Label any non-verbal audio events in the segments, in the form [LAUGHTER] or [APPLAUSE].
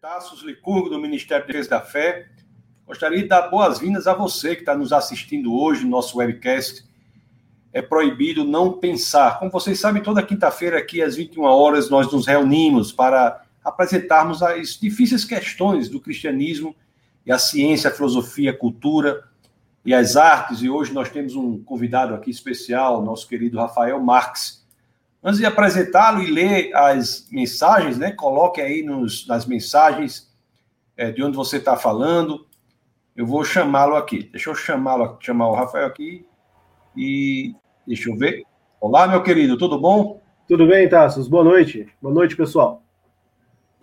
Tassos Licurgo, do Ministério da Defesa da Fé. Gostaria de dar boas-vindas a você que está nos assistindo hoje no nosso webcast. É proibido não pensar. Como vocês sabem, toda quinta-feira aqui às 21 horas nós nos reunimos para apresentarmos as difíceis questões do cristianismo e a ciência, a filosofia, a cultura e as artes. E hoje nós temos um convidado aqui especial, nosso querido Rafael Marques. Antes de apresentá-lo e ler as mensagens, né, coloque aí nos, nas mensagens é, de onde você está falando. Eu vou chamá-lo aqui. Deixa eu chamá-lo, chamar o Rafael aqui. E deixa eu ver. Olá, meu querido, tudo bom? Tudo bem, Tassos? Boa noite. Boa noite, pessoal.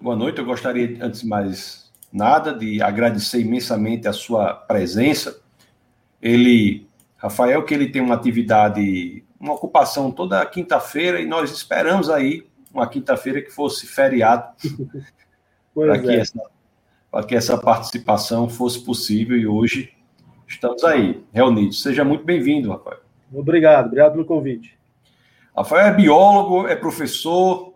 Boa noite. Eu gostaria, antes de mais nada, de agradecer imensamente a sua presença. Ele, Rafael, que ele tem uma atividade, uma ocupação toda quinta-feira e nós esperamos aí uma quinta-feira que fosse feriado [LAUGHS] para que, é. essa, que essa participação fosse possível e hoje estamos aí, reunidos. Seja muito bem-vindo, Rafael. Obrigado, obrigado pelo convite. Rafael é biólogo, é professor,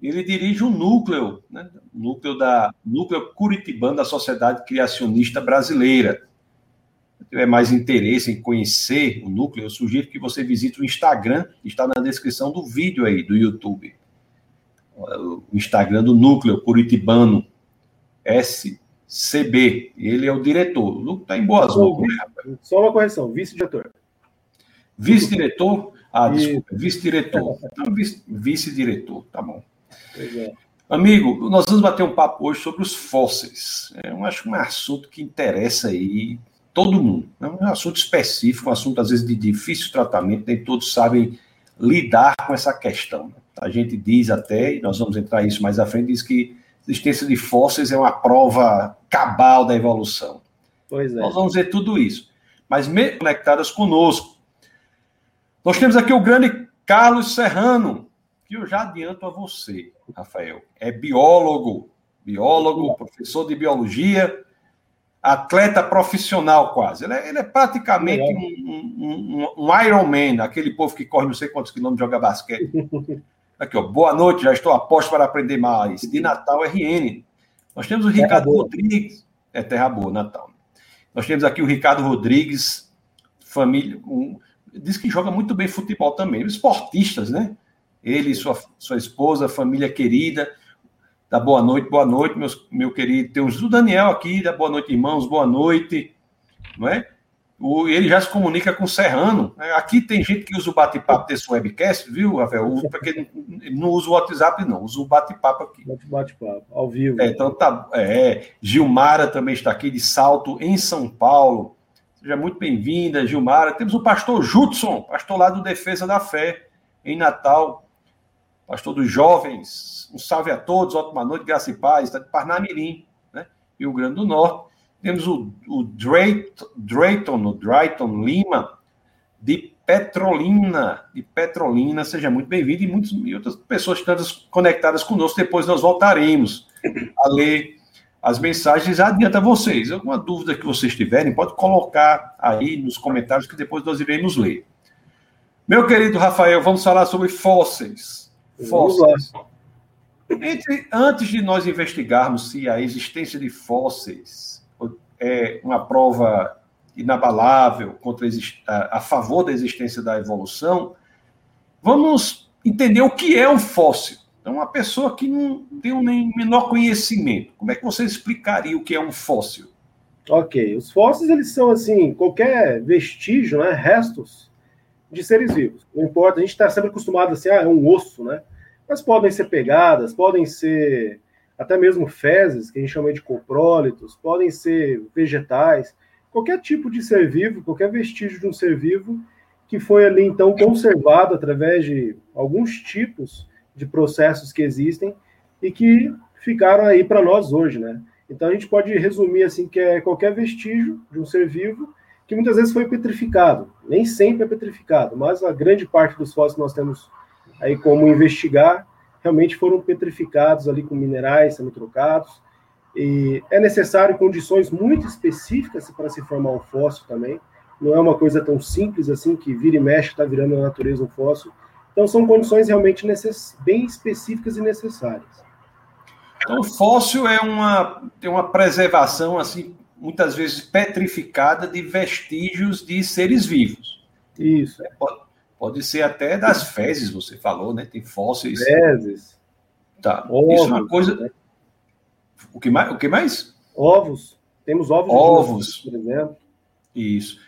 ele dirige um núcleo, né, núcleo da núcleo curitibano da Sociedade Criacionista Brasileira. Se tiver mais interesse em conhecer o núcleo, eu sugiro que você visite o Instagram, que está na descrição do vídeo aí do YouTube. O Instagram do núcleo curitibano SCB. Ele é o diretor. O núcleo está em boas mãos, né, Só uma correção, vice-diretor. Vice-diretor? Ah, desculpa, vice-diretor. Então, vice-diretor, tá bom. É. Amigo, nós vamos bater um papo hoje sobre os fósseis. É, eu acho que é um assunto que interessa aí todo mundo. É um assunto específico, um assunto às vezes de difícil tratamento, nem todos sabem lidar com essa questão. A gente diz até, e nós vamos entrar nisso mais à frente, diz que a existência de fósseis é uma prova cabal da evolução. Pois é. Nós vamos ver tudo isso. Mas conectadas conosco. Nós temos aqui o grande Carlos Serrano, que eu já adianto a você, Rafael. É biólogo, biólogo, professor de biologia, atleta profissional quase. Ele é, ele é praticamente um, um, um Iron Man, aquele povo que corre não sei quantos quilômetros joga basquete. [LAUGHS] Aqui, ó, boa noite, já estou a posto para aprender mais. De Natal, RN. Nós temos o Ricardo Rodrigues. É terra boa, Natal. Nós temos aqui o Ricardo Rodrigues, família. Um, diz que joga muito bem futebol também. Esportistas, né? ele e sua, sua esposa, família querida. Da boa noite, boa noite, meus, meu querido. Temos o Daniel aqui, da boa noite, irmãos, boa noite. Não é? O, ele já se comunica com o Serrano. Né? Aqui tem gente que usa o bate-papo desse webcast, viu, Rafael? Porque não usa o WhatsApp, não, usa o bate-papo aqui. Bate-papo, ao vivo. É, então tá. É, Gilmara também está aqui de Salto, em São Paulo. Seja muito bem-vinda, Gilmara. Temos o pastor Judson, pastor lá do Defesa da Fé, em Natal pastor dos jovens. Um salve a todos, ótima noite, graça e paz. Está de Parnamirim, né? Rio Grande do Norte. Temos o, o Drayton, Drayton, o Drayton Lima, de Petrolina, de Petrolina. Seja muito bem-vindo. E, muitas, e outras pessoas tantas conectadas conosco. Depois nós voltaremos a ler as mensagens. Adianta vocês. Alguma dúvida que vocês tiverem, pode colocar aí nos comentários que depois nós iremos ler. Meu querido Rafael, vamos falar sobre fósseis fósseis. Entre, antes de nós investigarmos se a existência de fósseis é uma prova inabalável contra a, a favor da existência da evolução, vamos entender o que é um fóssil. Então, uma pessoa que não tem o nem menor conhecimento, como é que você explicaria o que é um fóssil? Ok, os fósseis eles são assim qualquer vestígio, né, restos de seres vivos. Não importa, a gente está sempre acostumado assim, ah, é um osso, né? Mas podem ser pegadas, podem ser até mesmo fezes, que a gente chama de coprólitos, podem ser vegetais, qualquer tipo de ser vivo, qualquer vestígio de um ser vivo que foi ali então conservado através de alguns tipos de processos que existem e que ficaram aí para nós hoje, né? Então a gente pode resumir assim que é qualquer vestígio de um ser vivo que muitas vezes foi petrificado. Nem sempre é petrificado, mas a grande parte dos fósseis que nós temos aí como investigar realmente foram petrificados ali com minerais sendo trocados. E é necessário condições muito específicas para se formar um fóssil também. Não é uma coisa tão simples assim que vira e mexe está virando na natureza um fóssil. Então são condições realmente necess... bem específicas e necessárias. Então, o fóssil é uma, tem uma preservação, assim, muitas vezes petrificada de vestígios de seres vivos. Isso. É, pode, pode ser até das fezes, você falou, né? Tem fósseis. Fezes. Tá. Ovos, Isso é uma coisa. Né? O, que mais? o que mais? Ovos. Temos ovos. Ovos. por exemplo. Isso.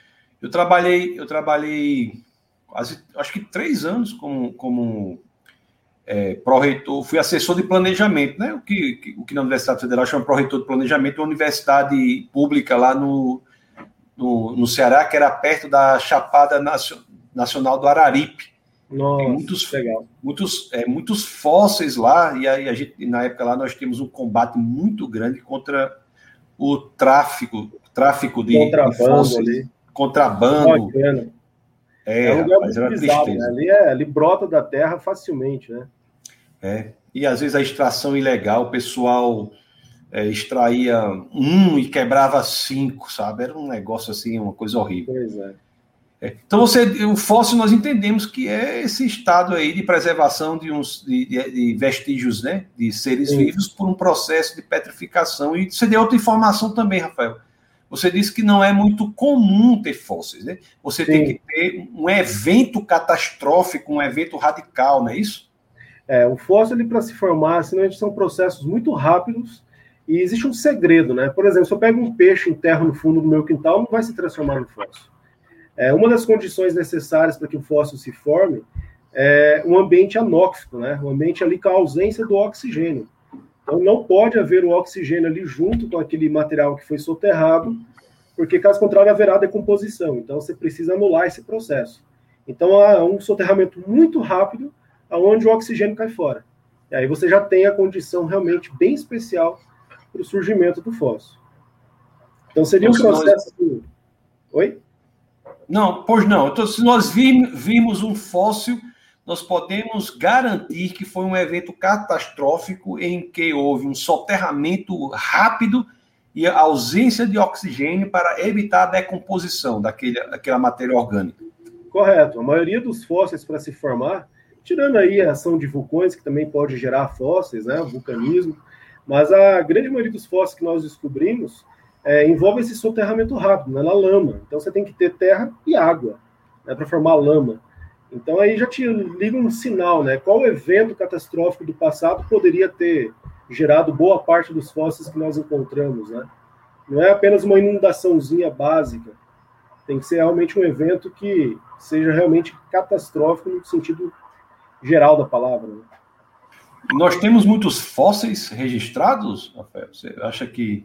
Eu trabalhei, eu trabalhei quase, acho que três anos como, como é, pró-reitor, fui assessor de planejamento, né? O que, o que na Universidade Federal chama pró-reitor de planejamento, uma universidade pública lá no, no, no, Ceará, que era perto da Chapada Nacional do Araripe. Nossa, Tem muitos, legal. muitos, é, muitos fósseis lá, e aí a gente, na época lá, nós temos um combate muito grande contra o tráfico, tráfico de, contrabando de fósseis, ali. contrabando. É, é um lugar rapaz, muito bizarro, né? ali, é, ali brota da terra facilmente, né? É, e às vezes a extração ilegal, o pessoal é, extraía um e quebrava cinco, sabe? Era um negócio assim, uma coisa horrível. Pois é. É. Então, você, o fóssil nós entendemos que é esse estado aí de preservação de, uns, de, de vestígios né, de seres Sim. vivos por um processo de petrificação. E você deu outra informação também, Rafael. Você disse que não é muito comum ter fósseis, né? Você Sim. tem que ter um evento catastrófico, um evento radical, não é isso? É, o fóssil, para se formar, assim, são processos muito rápidos e existe um segredo, né? Por exemplo, se eu pego um peixe e enterro no fundo do meu quintal, não vai se transformar no fóssil. É, uma das condições necessárias para que o fóssil se forme é um ambiente anóxico, né? Um ambiente ali com a ausência do oxigênio. Então não pode haver o oxigênio ali junto com aquele material que foi soterrado, porque caso contrário haverá decomposição. Então você precisa anular esse processo. Então há um soterramento muito rápido aonde o oxigênio cai fora. E aí você já tem a condição realmente bem especial para o surgimento do fóssil. Então seria um processo. Nós... Oi? Não, pois não. Então, se nós vimos um fóssil, nós podemos garantir que foi um evento catastrófico em que houve um soterramento rápido e a ausência de oxigênio para evitar a decomposição daquele, daquela matéria orgânica. Correto. A maioria dos fósseis para se formar tirando aí a ação de vulcões, que também pode gerar fósseis, né, vulcanismo, mas a grande maioria dos fósseis que nós descobrimos é, envolve esse soterramento rápido, né, na lama. Então você tem que ter terra e água né, para formar lama. Então aí já te liga um sinal, né? Qual evento catastrófico do passado poderia ter gerado boa parte dos fósseis que nós encontramos, né? Não é apenas uma inundaçãozinha básica. Tem que ser realmente um evento que seja realmente catastrófico no sentido geral da palavra. Né? Nós temos muitos fósseis registrados, Rafael? Você acha que.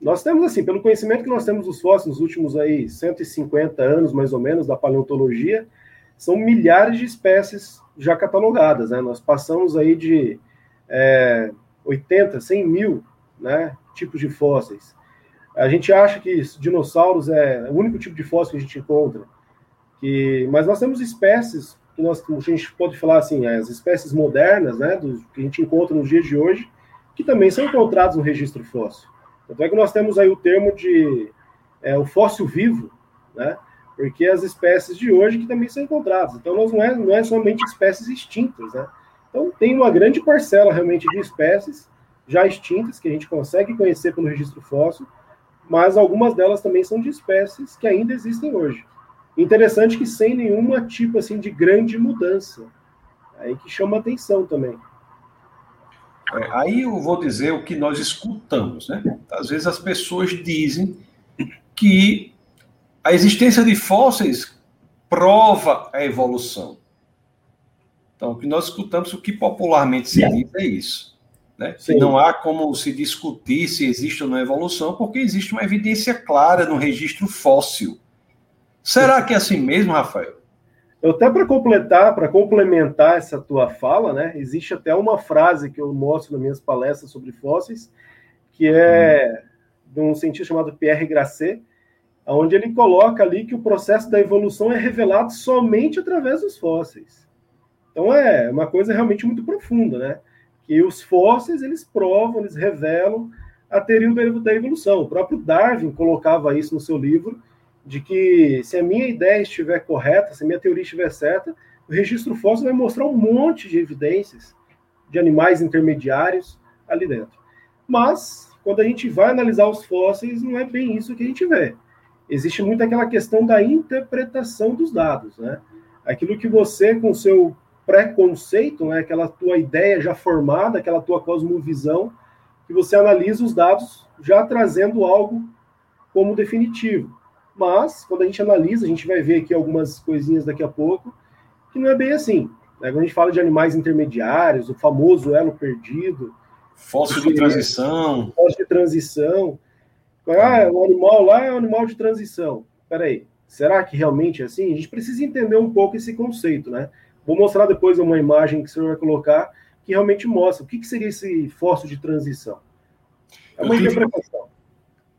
Nós temos, assim, pelo conhecimento que nós temos dos fósseis nos últimos aí 150 anos, mais ou menos, da paleontologia, são milhares de espécies já catalogadas, né? Nós passamos aí de é, 80, 100 mil né, tipos de fósseis. A gente acha que dinossauros é o único tipo de fóssil que a gente encontra, que, mas nós temos espécies que nós, a gente pode falar assim, as espécies modernas, né, do, que a gente encontra nos dias de hoje, que também são encontrados no registro fóssil. Tanto é que nós temos aí o termo de é, o fóssil vivo, né, porque as espécies de hoje que também são encontradas. Então, não é, não é somente espécies extintas, né? Então, tem uma grande parcela realmente de espécies já extintas que a gente consegue conhecer pelo registro fóssil, mas algumas delas também são de espécies que ainda existem hoje. Interessante que sem nenhuma tipo assim de grande mudança. Aí que chama atenção também. É, aí eu vou dizer o que nós escutamos, né? Às vezes as pessoas dizem que a existência de fósseis prova a evolução. Então, o que nós escutamos, o que popularmente se diz é isso. Né? Não há como se discutir se existe ou não evolução, porque existe uma evidência clara no registro fóssil. Será que é assim mesmo, Rafael? Eu até para completar, para complementar essa tua fala, né? Existe até uma frase que eu mostro nas minhas palestras sobre fósseis, que é de um cientista chamado Pierre Grasset, onde ele coloca ali que o processo da evolução é revelado somente através dos fósseis. Então é uma coisa realmente muito profunda, né? Que os fósseis eles provam, eles revelam a teoria da evolução. O próprio Darwin colocava isso no seu livro de que se a minha ideia estiver correta, se a minha teoria estiver certa, o registro fóssil vai mostrar um monte de evidências de animais intermediários, ali dentro. Mas, quando a gente vai analisar os fósseis, não é bem isso que a gente vê. Existe muito aquela questão da interpretação dos dados, né? Aquilo que você, com seu preconceito, né, aquela tua ideia já formada, aquela tua cosmovisão, que você analisa os dados já trazendo algo como definitivo. Mas, quando a gente analisa, a gente vai ver aqui algumas coisinhas daqui a pouco, que não é bem assim. Né? Quando a gente fala de animais intermediários, o famoso elo perdido. Fóssil de transição. Fóssil de transição. Ah, o animal lá é um animal de transição. Peraí, será que realmente é assim? A gente precisa entender um pouco esse conceito, né? Vou mostrar depois uma imagem que o senhor vai colocar que realmente mostra o que, que seria esse fóssil de transição. É uma eu interpretação.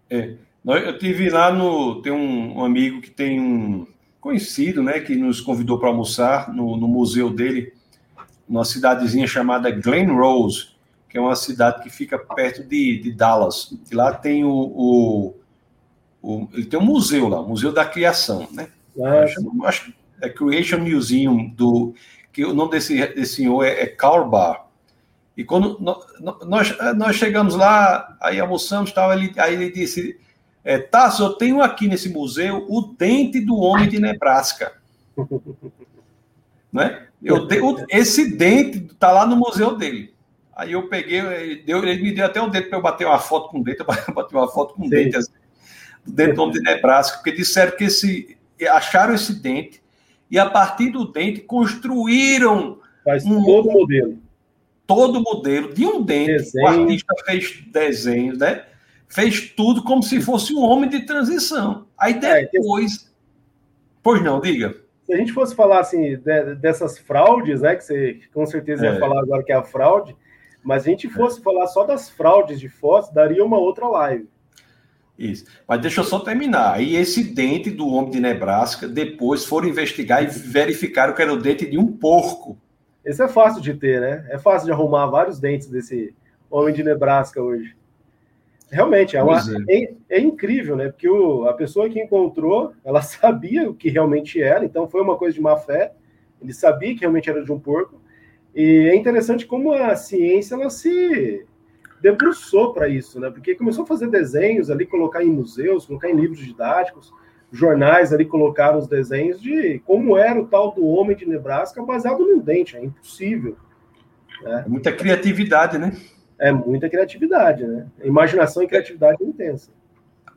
Tive, é, eu tive lá no. Tem um, um, amigo que tem um conhecido, né, que nos convidou para almoçar no, no museu dele, numa cidadezinha chamada Glen Rose, que é uma cidade que fica perto de, de Dallas. E lá tem o, o, o, Ele tem um museu lá, o Museu da Criação, né? Ah, acho, acho, é Creation Museum, do, que o nome desse, desse senhor é, é Karl Barr. E quando nós, nós chegamos lá, aí almoçamos, tal, ele, aí ele disse: é, Tasso, eu tenho aqui nesse museu o dente do homem de Nebraska. [LAUGHS] né? Eu, esse dente está lá no museu dele. Aí eu peguei, ele, deu, ele me deu até um dente para eu bater uma foto com o dente, [LAUGHS] eu bati uma foto com o dente, assim, do homem de Nebraska, porque disseram que esse, acharam esse dente e a partir do dente construíram Faz um todo modelo todo o modelo de um dente. Desenho. O artista fez desenhos, né? Fez tudo como se fosse um homem de transição. Aí é, depois. É, Pois não, diga. Se a gente fosse falar assim de, dessas fraudes, né? Que você com certeza é. ia falar agora que é a fraude, mas se a gente fosse é. falar só das fraudes de fotos, daria uma outra live. Isso. Mas deixa eu só terminar. Aí esse dente do homem de Nebraska, depois foram investigar e verificaram que era o dente de um porco. Esse é fácil de ter, né? É fácil de arrumar vários dentes desse homem de Nebraska hoje. Realmente, é, uma, é. é, é incrível, né? Porque o, a pessoa que encontrou, ela [LAUGHS] sabia o que realmente era, então foi uma coisa de má fé. Ele sabia que realmente era de um porco. E é interessante como a ciência ela se debruçou para isso, né? Porque começou a fazer desenhos ali, colocar em museus, colocar em livros didáticos jornais ali colocaram os desenhos de como era o tal do homem de Nebraska baseado num dente, é impossível. Né? É muita criatividade, né? É muita criatividade, né? Imaginação e criatividade é intensa.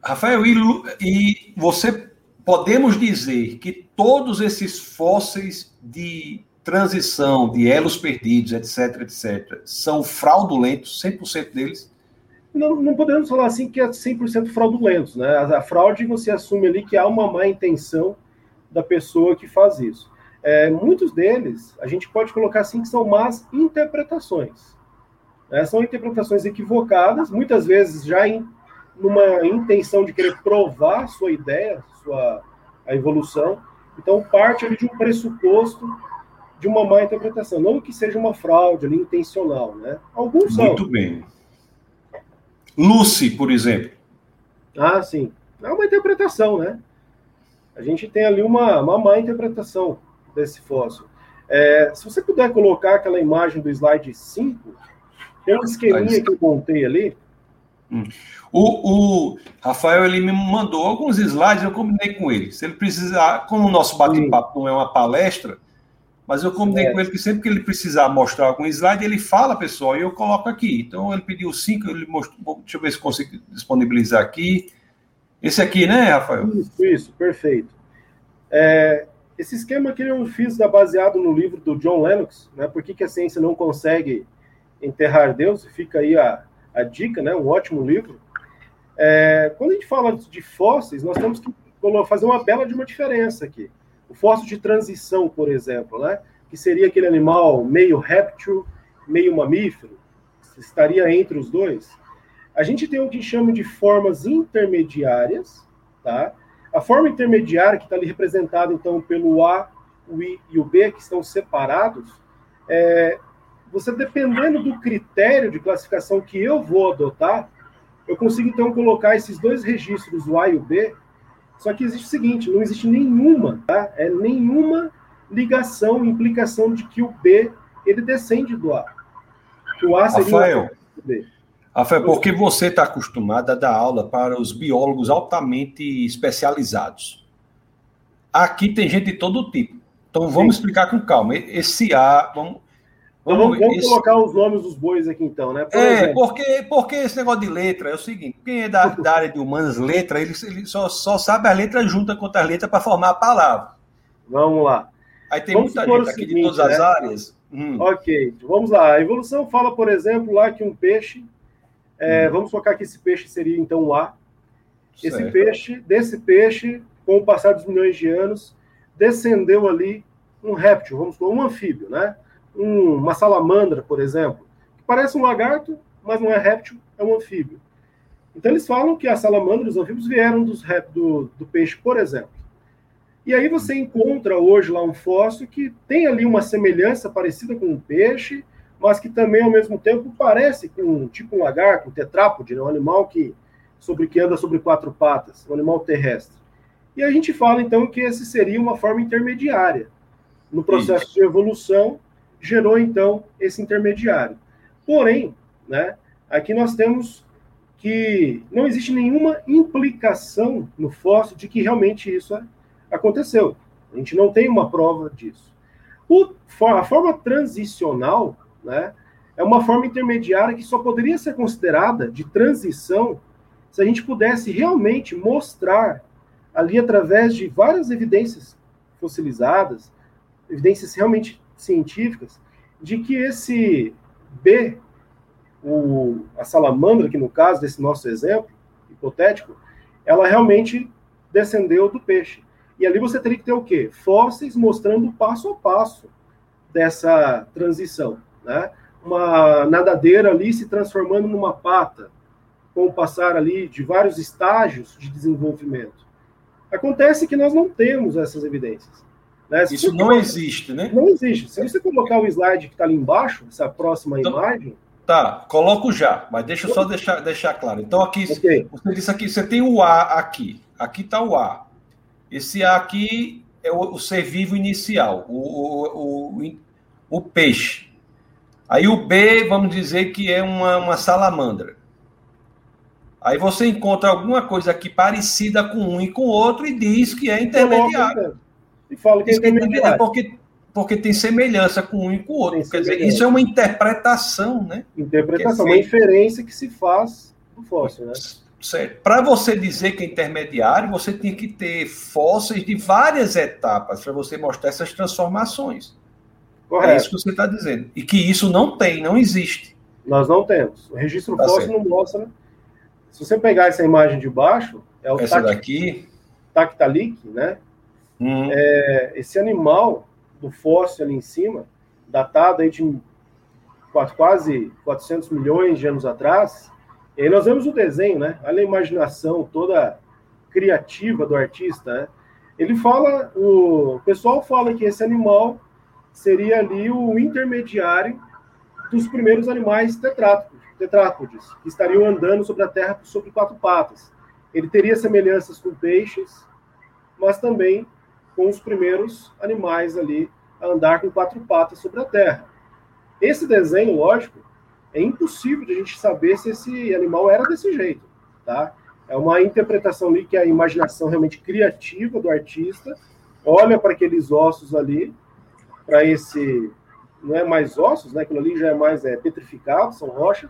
Rafael, e, e você podemos dizer que todos esses fósseis de transição, de elos perdidos, etc., etc., são fraudulentos, 100% deles? não, não podemos falar assim que é 100% fraudulentos, né? A, a, fraude você assume ali que há uma má intenção da pessoa que faz isso. É, muitos deles, a gente pode colocar assim que são más interpretações. Né? São interpretações equivocadas, muitas vezes já em numa intenção de querer provar sua ideia, sua a evolução. Então parte ali de um pressuposto de uma má interpretação, não que seja uma fraude ali intencional, né? Alguns são. Muito bem. Lucy, por exemplo. Ah, sim. É uma interpretação, né? A gente tem ali uma, uma má interpretação desse fóssil. É, se você puder colocar aquela imagem do slide 5, tem um esqueminha que eu montei ali. Hum. O, o, Rafael ele me mandou alguns slides, eu combinei com ele. Se ele precisar, como o nosso bate-papo não é uma palestra, mas eu combinei é. com ele que sempre que ele precisar mostrar algum slide, ele fala, pessoal, e eu coloco aqui. Então ele pediu cinco, ele mostrou, deixa eu ver se consigo disponibilizar aqui. Esse aqui, né, Rafael? Isso, isso, perfeito. É, esse esquema que eu fiz baseado no livro do John Lennox, né? Por que, que a ciência não consegue enterrar Deus? Fica aí a, a dica, né? Um ótimo livro. É, quando a gente fala de fósseis, nós temos que fazer uma bela de uma diferença aqui. O fóssil de transição, por exemplo, né? que seria aquele animal meio réptil, meio mamífero, estaria entre os dois. A gente tem o que chama de formas intermediárias, tá? A forma intermediária, que está ali representada, então, pelo A, o I e o B, que estão separados, é, você, dependendo do critério de classificação que eu vou adotar, eu consigo, então, colocar esses dois registros, o A e o B, só que existe o seguinte, não existe nenhuma, tá? É nenhuma ligação, implicação de que o B ele descende do A. O A seria Rafael, Rafael, porque você está acostumado a dar aula para os biólogos altamente especializados. Aqui tem gente de todo tipo. Então vamos Sim. explicar com calma. Esse A, vamos, vamos, vamos esse... colocar os nomes dos bois aqui então, né? Por é, exemplo. porque, porque esse negócio de letra é o seguinte: quem é da, da área de humanas, letra, ele, ele só, só sabe a letra junta com as letras para formar a palavra. Vamos lá. Aí tem vamos muita gente aqui seguinte, de todas as né? áreas. Hum. Ok, vamos lá. A evolução fala, por exemplo, lá que um peixe. É, hum. Vamos colocar que esse peixe seria então o A. Esse certo. peixe, desse peixe, com o passar dos milhões de anos, descendeu ali um réptil, vamos supor, um anfíbio, né? Um, uma salamandra, por exemplo, que parece um lagarto, mas não é réptil, é um anfíbio. Então eles falam que as salamandras, os anfíbios vieram dos do, do peixe, por exemplo. E aí você encontra hoje lá um fóssil que tem ali uma semelhança parecida com um peixe, mas que também ao mesmo tempo parece com um, tipo um lagarto, um tetrápode, né? um animal que sobre que anda sobre quatro patas, um animal terrestre. E a gente fala então que esse seria uma forma intermediária no processo Isso. de evolução gerou então esse intermediário. Porém, né, aqui nós temos que não existe nenhuma implicação no fóssil de que realmente isso aconteceu. A gente não tem uma prova disso. O, a forma transicional né, é uma forma intermediária que só poderia ser considerada de transição se a gente pudesse realmente mostrar ali através de várias evidências fossilizadas, evidências realmente científicas de que esse B, o, a salamandra, que no caso desse nosso exemplo hipotético, ela realmente descendeu do peixe. E ali você teria que ter o quê? Fósseis mostrando passo a passo dessa transição. Né? Uma nadadeira ali se transformando numa pata, com o passar ali de vários estágios de desenvolvimento. Acontece que nós não temos essas evidências. Né? Isso não existe, né? Não existe. Se você colocar o slide que está ali embaixo, essa próxima então, imagem. Tá, coloco já, mas deixa eu só deixar, deixar claro. Então, aqui, okay. você disse aqui, você tem o A aqui. Aqui está o A. Esse A aqui é o, o ser vivo inicial, o, o, o, o, peixe. Aí o B, vamos dizer que é uma, uma salamandra. Aí você encontra alguma coisa aqui parecida com um e com o outro e diz que é intermediário e fala que é. É porque, porque tem semelhança com um e com o outro. Quer dizer, isso é uma interpretação, né? Interpretação, é uma inferência que se faz do fóssil, né? Para você dizer que é intermediário, você tem que ter fósseis de várias etapas para você mostrar essas transformações. Correto. É isso que você está dizendo. E que isso não tem, não existe. Nós não temos. O registro tá fóssil certo. não mostra. Se você pegar essa imagem de baixo, é o essa daqui Tactalic, né? Hum. É, esse animal do fóssil ali em cima, datado aí de quase 400 milhões de anos atrás, e aí nós vemos o desenho, né? Olha a imaginação toda criativa do artista, né? Ele fala, o pessoal fala que esse animal seria ali o intermediário dos primeiros animais tetrápodes, tetrápodes que estariam andando sobre a Terra sobre quatro patas. Ele teria semelhanças com peixes, mas também com os primeiros animais ali a andar com quatro patas sobre a Terra. Esse desenho, lógico, é impossível de a gente saber se esse animal era desse jeito, tá? É uma interpretação ali que a imaginação realmente criativa do artista olha para aqueles ossos ali, para esse não é mais ossos, né? Aquilo ali já é mais é, petrificado, são rocha,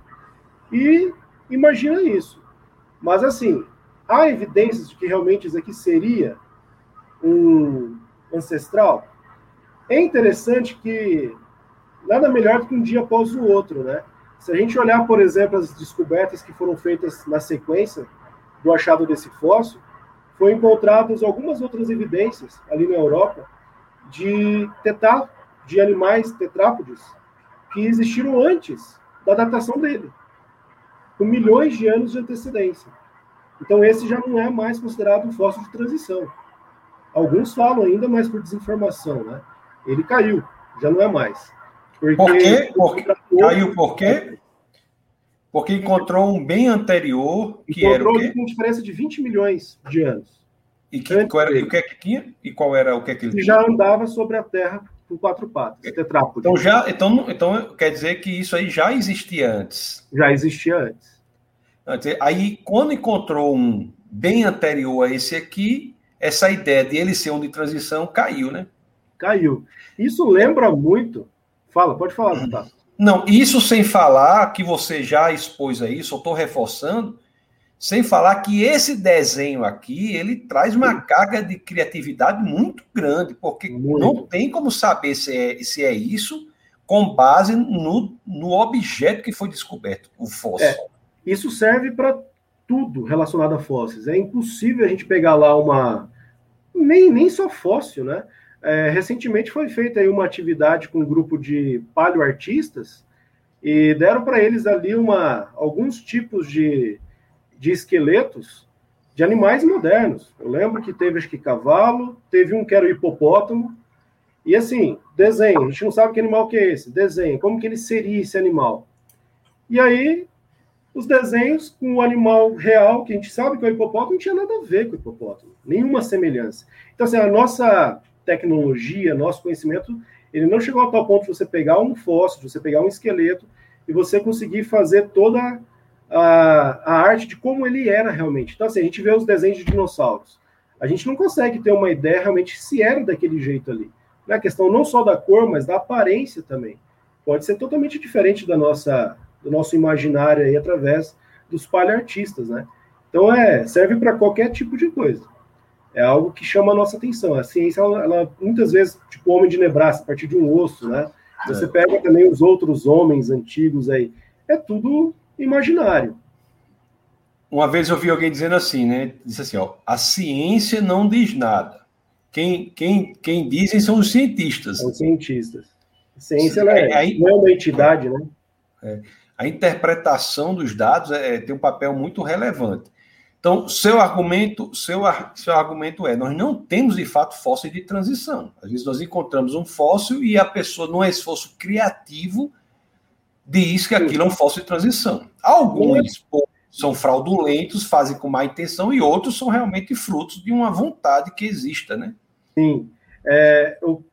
e imagina isso. Mas assim, há evidências de que realmente isso aqui seria um ancestral, é interessante que nada melhor do que um dia após o outro, né? Se a gente olhar, por exemplo, as descobertas que foram feitas na sequência do achado desse fóssil, foram encontradas algumas outras evidências ali na Europa de tetá, de animais tetrápodes que existiram antes da datação dele, com milhões de anos de antecedência. Então esse já não é mais considerado um fóssil de transição. Alguns falam ainda, mas por desinformação, né? Ele caiu, já não é mais. Porque por quê? Por, caiu por quê? Porque encontrou um bem anterior, que encontrou era o quê? com diferença de 20 milhões de anos. E que, qual era, o que é que tinha? E qual era o que é que ele tinha? já andava sobre a Terra com quatro patas, tetrápode. Então, já, então, então quer dizer que isso aí já existia antes? Já existia antes. Aí, quando encontrou um bem anterior a esse aqui, essa ideia de ele ser um de transição caiu, né? Caiu. Isso lembra muito. Fala, pode falar, Gustavo. Não, isso sem falar que você já expôs aí, só estou reforçando, sem falar que esse desenho aqui, ele traz uma carga de criatividade muito grande, porque muito. não tem como saber se é, se é isso com base no, no objeto que foi descoberto, o fóssil. É, isso serve para tudo relacionado a fósseis. É impossível a gente pegar lá uma. Nem, nem só fóssil, né? É, recentemente foi feita aí uma atividade com um grupo de paleoartistas e deram para eles ali uma, alguns tipos de de esqueletos de animais modernos. Eu lembro que teve, acho que, cavalo, teve um que era o hipopótamo, e assim, desenho, a gente não sabe que animal que é esse, desenho, como que ele seria esse animal. E aí, os desenhos com o animal real, que a gente sabe que é o hipopótamo, não tinha nada a ver com o hipopótamo, nenhuma semelhança. Então, assim, a nossa tecnologia, nosso conhecimento, ele não chegou a tal ponto de você pegar um fóssil, de você pegar um esqueleto, e você conseguir fazer toda a, a arte de como ele era realmente. Então, assim, a gente vê os desenhos de dinossauros. A gente não consegue ter uma ideia realmente se era daquele jeito ali. Não é questão não só da cor, mas da aparência também. Pode ser totalmente diferente da nossa, do nosso imaginário aí através dos paleartistas, né? Então, é, serve para qualquer tipo de coisa. É algo que chama a nossa atenção. A ciência, ela, ela muitas vezes, tipo o homem de Nebraska, a partir de um osso, né? Você é. pega também os outros homens antigos aí. É tudo imaginário. Uma vez eu vi alguém dizendo assim, né? Disse assim, ó, a ciência não diz nada. Quem, quem, quem dizem são os cientistas. São os cientistas. A ciência é, é, não é uma entidade, né? É, a interpretação dos dados é, tem um papel muito relevante. Então, seu argumento, seu, seu argumento é: nós não temos de fato fóssil de transição. Às vezes nós encontramos um fóssil e a pessoa, num esforço criativo, diz que aquilo é um falso de transição. Alguns são fraudulentos, fazem com má intenção, e outros são realmente frutos de uma vontade que exista, né? Sim. É, eu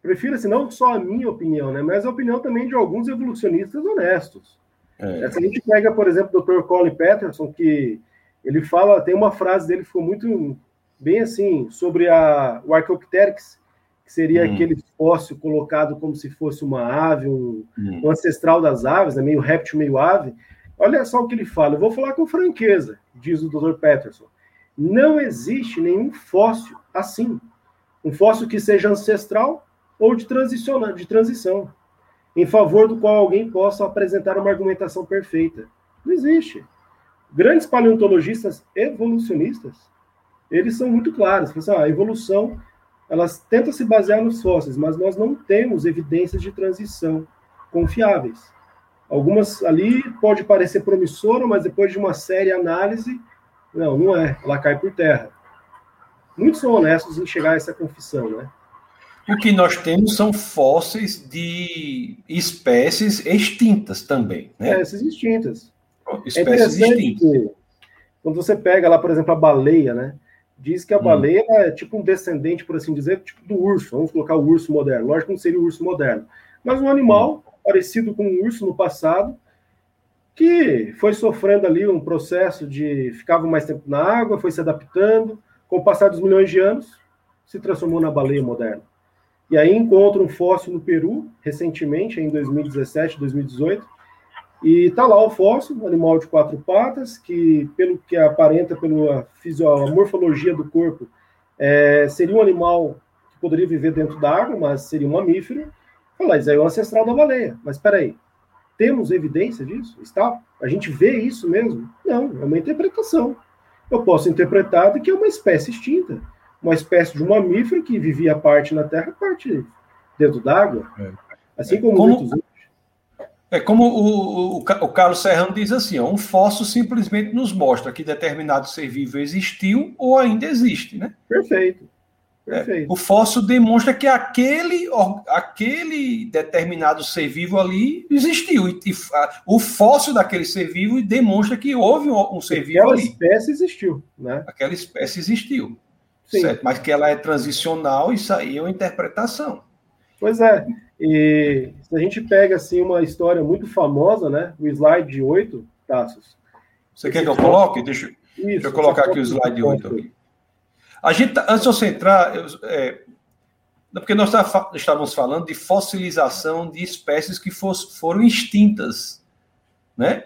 prefiro, assim, não só a minha opinião, né, mas a opinião também de alguns evolucionistas honestos. É. Se a gente pega, por exemplo, o Dr. Colin Peterson, que ele fala, tem uma frase dele que ficou muito bem assim, sobre a, o Archaeopteryx, que seria hum. aquele fóssil colocado como se fosse uma ave, um, hum. um ancestral das aves, né, meio réptil, meio ave. Olha só o que ele fala, eu vou falar com franqueza, diz o Dr. Peterson. Não existe nenhum fóssil assim. Um fóssil que seja ancestral ou de, de transição, em favor do qual alguém possa apresentar uma argumentação perfeita. Não existe. Grandes paleontologistas evolucionistas, eles são muito claros. Assim, ah, a evolução elas tentam se basear nos fósseis, mas nós não temos evidências de transição confiáveis. Algumas ali pode parecer promissora, mas depois de uma séria análise, não, não é, ela cai por terra. Muitos são honestos em chegar a essa confissão, né? O que nós temos são fósseis de espécies extintas também, né? Espécies extintas. Espécies é extintas. Que, quando você pega lá, por exemplo, a baleia, né? diz que a hum. baleia hum. é tipo um descendente, por assim dizer, tipo do urso. Vamos colocar o urso moderno. Lógico que não seria o urso moderno, mas um animal hum. parecido com o urso no passado, que foi sofrendo ali um processo de ficava mais tempo na água, foi se adaptando, com o passar dos milhões de anos, se transformou na baleia moderna. E aí encontra um fóssil no Peru, recentemente, em 2017, 2018, e tá lá o fóssil, um animal de quatro patas, que, pelo que aparenta, pela morfologia do corpo, é, seria um animal que poderia viver dentro da água, mas seria um mamífero. Fala, isso aí é o ancestral da baleia. Mas espera aí, temos evidência disso? Está? A gente vê isso mesmo? Não, é uma interpretação. Eu posso interpretar que é uma espécie extinta, uma espécie de um mamífero que vivia parte na Terra, parte dentro d'água. É. Assim como, como muitos é como o, o, o, Carlos Serrano diz assim: ó, um fóssil simplesmente nos mostra que determinado ser vivo existiu ou ainda existe, né? Perfeito. É, Perfeito. É, o fóssil demonstra que aquele, aquele determinado ser vivo ali existiu. E, e a, o fóssil daquele ser vivo demonstra que houve um, um ser vivo Aquela ali. Aquela espécie existiu, né? Aquela espécie existiu. Certo? Mas que ela é transicional, isso aí é uma interpretação. Pois é. E se a gente pega assim uma história muito famosa, né? O slide 8, Tassos. Você quer que eu coloque? Deixa, Isso, deixa eu colocar aqui o slide 8 aqui. A gente, tá, antes de você entrar, eu, é, porque nós tá estávamos falando de fossilização de espécies que foram extintas, né?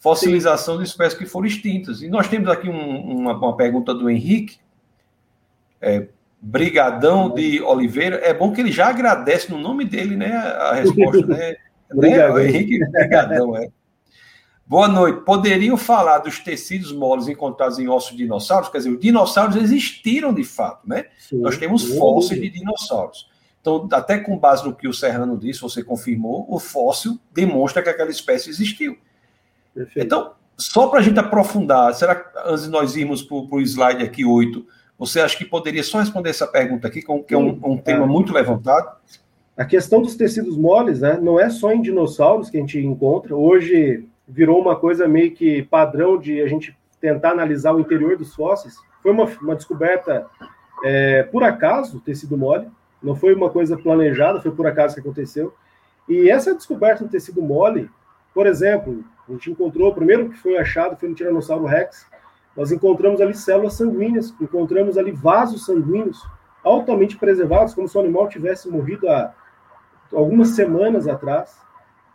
Fossilização Sim. de espécies que foram extintas. E nós temos aqui um, uma, uma, pergunta do Henrique, é, Brigadão de Oliveira. É bom que ele já agradece no nome dele, né? A [LAUGHS] resposta, né? né? Henrique Brigadão, é. Boa noite. Poderiam falar dos tecidos moles encontrados em ossos de dinossauros? Quer dizer, os dinossauros existiram de fato, né? Sim, Nós temos fósseis de dinossauros. Então, até com base no que o Serrano disse, você confirmou, o fóssil demonstra que aquela espécie existiu. Perfeito. Então, só para a gente aprofundar, será que antes de nós irmos para o slide aqui 8, você acha que poderia só responder essa pergunta aqui, que é um, um tema muito levantado? A questão dos tecidos moles, né, não é só em dinossauros que a gente encontra. Hoje, virou uma coisa meio que padrão de a gente tentar analisar o interior dos fósseis. Foi uma, uma descoberta é, por acaso, tecido mole, não foi uma coisa planejada, foi por acaso que aconteceu. E essa descoberta do tecido mole, por exemplo, a gente encontrou, o primeiro que foi achado foi no Tiranossauro Rex, nós encontramos ali células sanguíneas, encontramos ali vasos sanguíneos altamente preservados, como se o animal tivesse morrido há algumas semanas atrás.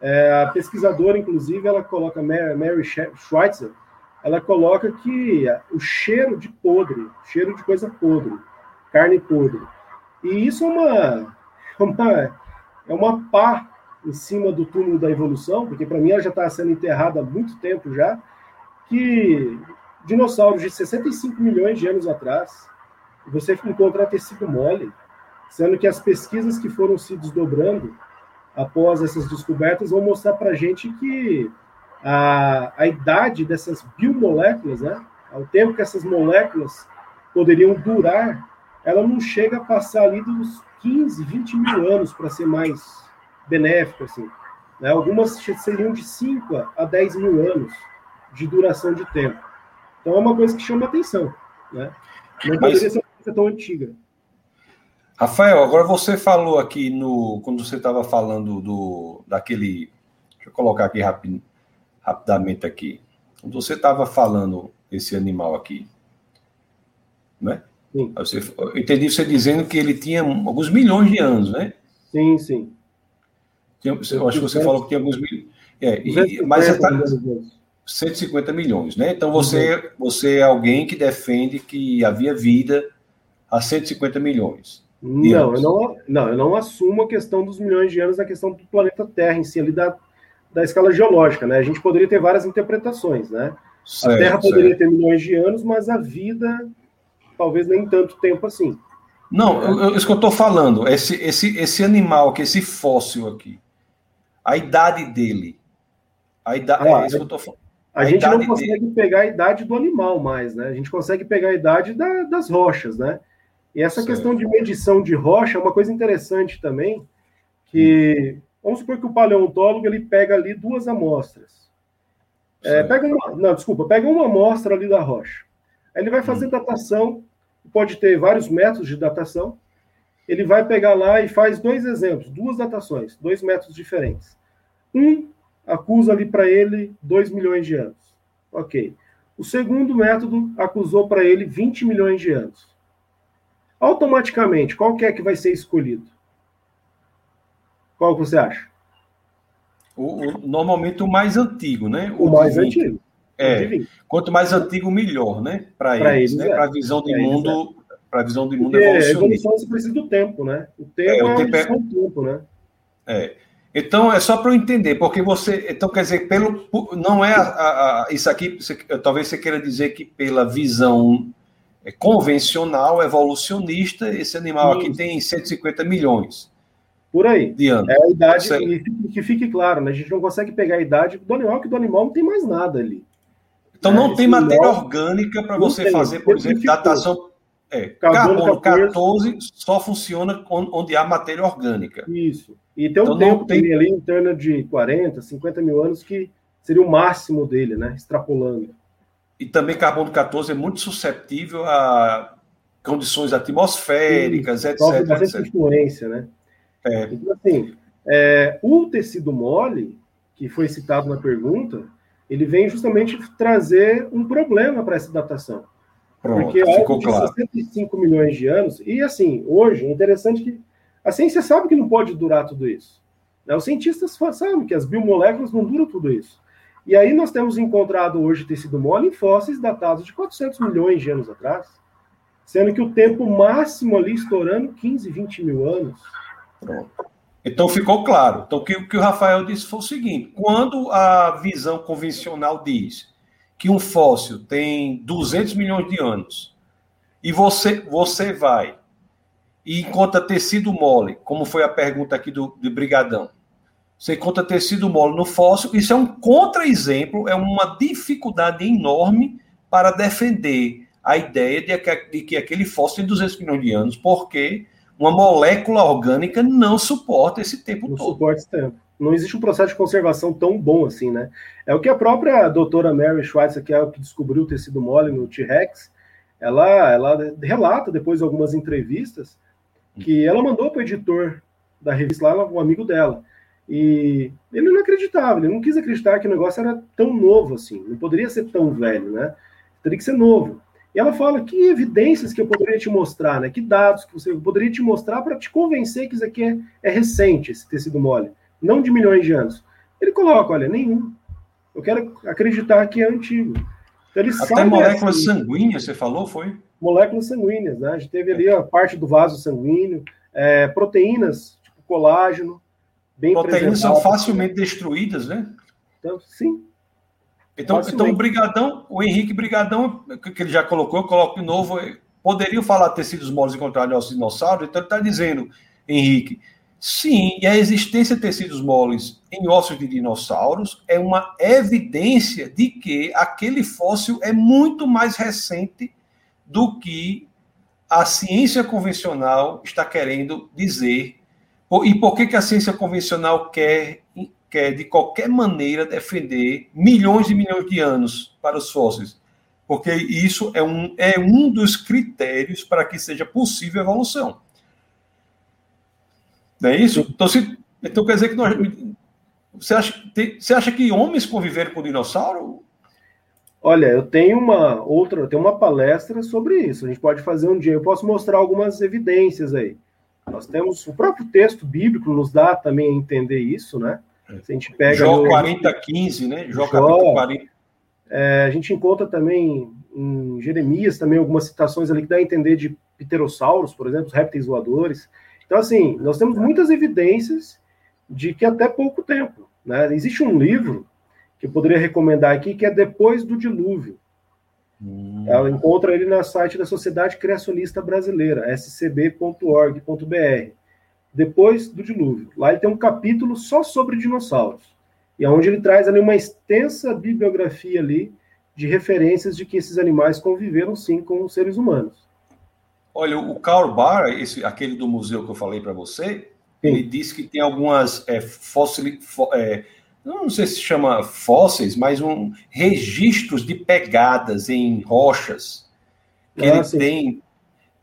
É, a pesquisadora, inclusive, ela coloca, Mary Schweitzer, ela coloca que o cheiro de podre, cheiro de coisa podre, carne podre. E isso é uma, [LAUGHS] uma, é uma pá em cima do túmulo da evolução, porque para mim ela já está sendo enterrada há muito tempo já, que dinossauros de 65 milhões de anos atrás, você encontrar tecido mole, sendo que as pesquisas que foram se desdobrando após essas descobertas, vão mostrar para a gente que a, a idade dessas biomoléculas, né, o tempo que essas moléculas poderiam durar, ela não chega a passar ali dos 15, 20 mil anos para ser mais benéfico. Assim. Né? Algumas seriam de 5 a 10 mil anos de duração de tempo. Então é uma coisa que chama atenção. Né? Não poderia Mas... ser uma coisa tão antiga. Rafael, agora você falou aqui no quando você estava falando do daquele, deixa eu colocar aqui rapid, rapidamente aqui. Quando você estava falando esse animal aqui, né? Sim. Você, eu entendi você dizendo que ele tinha alguns milhões de anos, né? Sim, sim. Eu acho que você falou que tinha alguns milhões. É, e, mas tá, 150 milhões, né? Então você, uhum. você é alguém que defende que havia vida a 150 milhões. Não, eu não, não, eu não assumo a questão dos milhões de anos na questão do planeta Terra em si, ali da, da escala geológica, né? A gente poderia ter várias interpretações, né? Certo, a Terra poderia certo. ter milhões de anos, mas a vida talvez nem tanto tempo assim. Não, eu, isso que eu estou falando, esse, esse, esse animal, que esse fóssil aqui, a idade dele, a idade, ah, é isso que eu estou falando. A, a gente não consegue dele. pegar a idade do animal mais, né? A gente consegue pegar a idade da, das rochas, né? E essa certo. questão de medição de rocha é uma coisa interessante também, que vamos supor que o paleontólogo ele pega ali duas amostras. É, pega uma, não, desculpa, pega uma amostra ali da rocha. Aí ele vai fazer hum. datação, pode ter vários métodos de datação. Ele vai pegar lá e faz dois exemplos, duas datações, dois métodos diferentes. Um acusa ali para ele 2 milhões de anos. Ok. O segundo método acusou para ele 20 milhões de anos automaticamente, qual que é que vai ser escolhido? Qual que você acha? O, o, normalmente o mais antigo, né? O, o mais antigo. É. Quanto mais antigo, melhor, né? Para eles, eles, né? É. Para a visão de mundo, é. para a visão de mundo evolucionista. A evolução precisa do tempo, né? O tempo é, o é tempo é... tempo, né? É. Então é só para eu entender, porque você, então quer dizer, pelo não é a, a, isso aqui, você, talvez você queira dizer que pela visão é convencional, evolucionista, esse animal Sim. aqui tem 150 milhões. Por aí. De anos. É a idade, e que fique claro, né? A gente não consegue pegar a idade do animal, que do animal não tem mais nada ali. Então é, não tem matéria orgânica para você tem, fazer, por exemplo, datação. É, carbono 14 só funciona onde há matéria orgânica. Isso. E tem um então, tempo tem... ali em torno de 40, 50 mil anos que seria o máximo dele, né? Extrapolando e também carbono 14 é muito susceptível a condições atmosféricas, Sim, etc. Bastante influência, né? É. Então, assim, é, o tecido mole, que foi citado na pergunta, ele vem justamente trazer um problema para essa datação. Pronto, porque ficou de claro. 65 milhões de anos, e assim, hoje, é interessante que a ciência sabe que não pode durar tudo isso. Né? Os cientistas sabem que as biomoléculas não duram tudo isso. E aí nós temos encontrado hoje tecido mole em fósseis datados de 400 milhões de anos atrás, sendo que o tempo máximo ali estourando 15, 20 mil anos. Pronto. Então ficou claro. Então o que, o que o Rafael disse foi o seguinte: quando a visão convencional diz que um fóssil tem 200 milhões de anos e você, você vai e encontra tecido mole, como foi a pergunta aqui do, do Brigadão, você encontra tecido mole no fóssil, isso é um contra-exemplo, é uma dificuldade enorme para defender a ideia de que, de que aquele fóssil tem 200 milhões de anos, porque uma molécula orgânica não suporta esse tempo não todo. Não suporta esse tempo. Não existe um processo de conservação tão bom assim, né? É o que a própria doutora Mary Schweitzer, que é o que descobriu o tecido mole no T-Rex, ela, ela relata depois de algumas entrevistas que ela mandou para o editor da revista lá, um amigo dela. E ele não acreditava, ele não quis acreditar que o negócio era tão novo assim, não poderia ser tão velho, né? Teria que ser novo. E ela fala que evidências que eu poderia te mostrar, né? Que dados que você poderia te mostrar para te convencer que isso aqui é, é, recente, esse tecido mole, não de milhões de anos. Ele coloca, olha, nenhum. Eu quero acreditar que é antigo. Então, ele Até moléculas assim, sanguíneas, você falou, foi? Moléculas sanguíneas, né? A gente teve ali a parte do vaso sanguíneo, é, proteínas, tipo colágeno, bem Proteínas são facilmente destruídas, né? Então, sim. Então, então o Brigadão, o Henrique Brigadão, que ele já colocou, eu coloco de novo, poderiam falar tecidos moles encontrados em ossos dinossauros, então ele está dizendo, Henrique, sim, e a existência de tecidos moles em ossos de dinossauros é uma evidência de que aquele fóssil é muito mais recente do que a ciência convencional está querendo dizer e por que, que a ciência convencional quer, quer, de qualquer maneira, defender milhões e milhões de anos para os fósseis? Porque isso é um, é um dos critérios para que seja possível evolução. Não é isso? Então, se, então quer dizer que nós. Você acha, você acha que homens conviveram com dinossauro? Olha, eu tenho uma outra, tenho uma palestra sobre isso. A gente pode fazer um dia. Eu posso mostrar algumas evidências aí. Nós temos o próprio texto bíblico nos dá também a entender isso, né? Se a gente pega Jó 40, 15, né? Jó, Jó capítulo 40. É, a gente encontra também em Jeremias também algumas citações ali que dá a entender de pterossauros, por exemplo, os répteis voadores. Então, assim, nós temos muitas evidências de que até pouco tempo, né? Existe um livro que eu poderia recomendar aqui que é Depois do Dilúvio, Hum. Ela encontra ele no site da Sociedade Criacionista Brasileira, scb.org.br, depois do dilúvio. Lá ele tem um capítulo só sobre dinossauros, e é onde ele traz ali uma extensa bibliografia ali de referências de que esses animais conviveram sim com os seres humanos. Olha, o Karl Barr, esse, aquele do museu que eu falei para você, ele disse que tem algumas é, fóssil, é, não sei se chama fósseis, mas um registros de pegadas em rochas que ah, ele sim. tem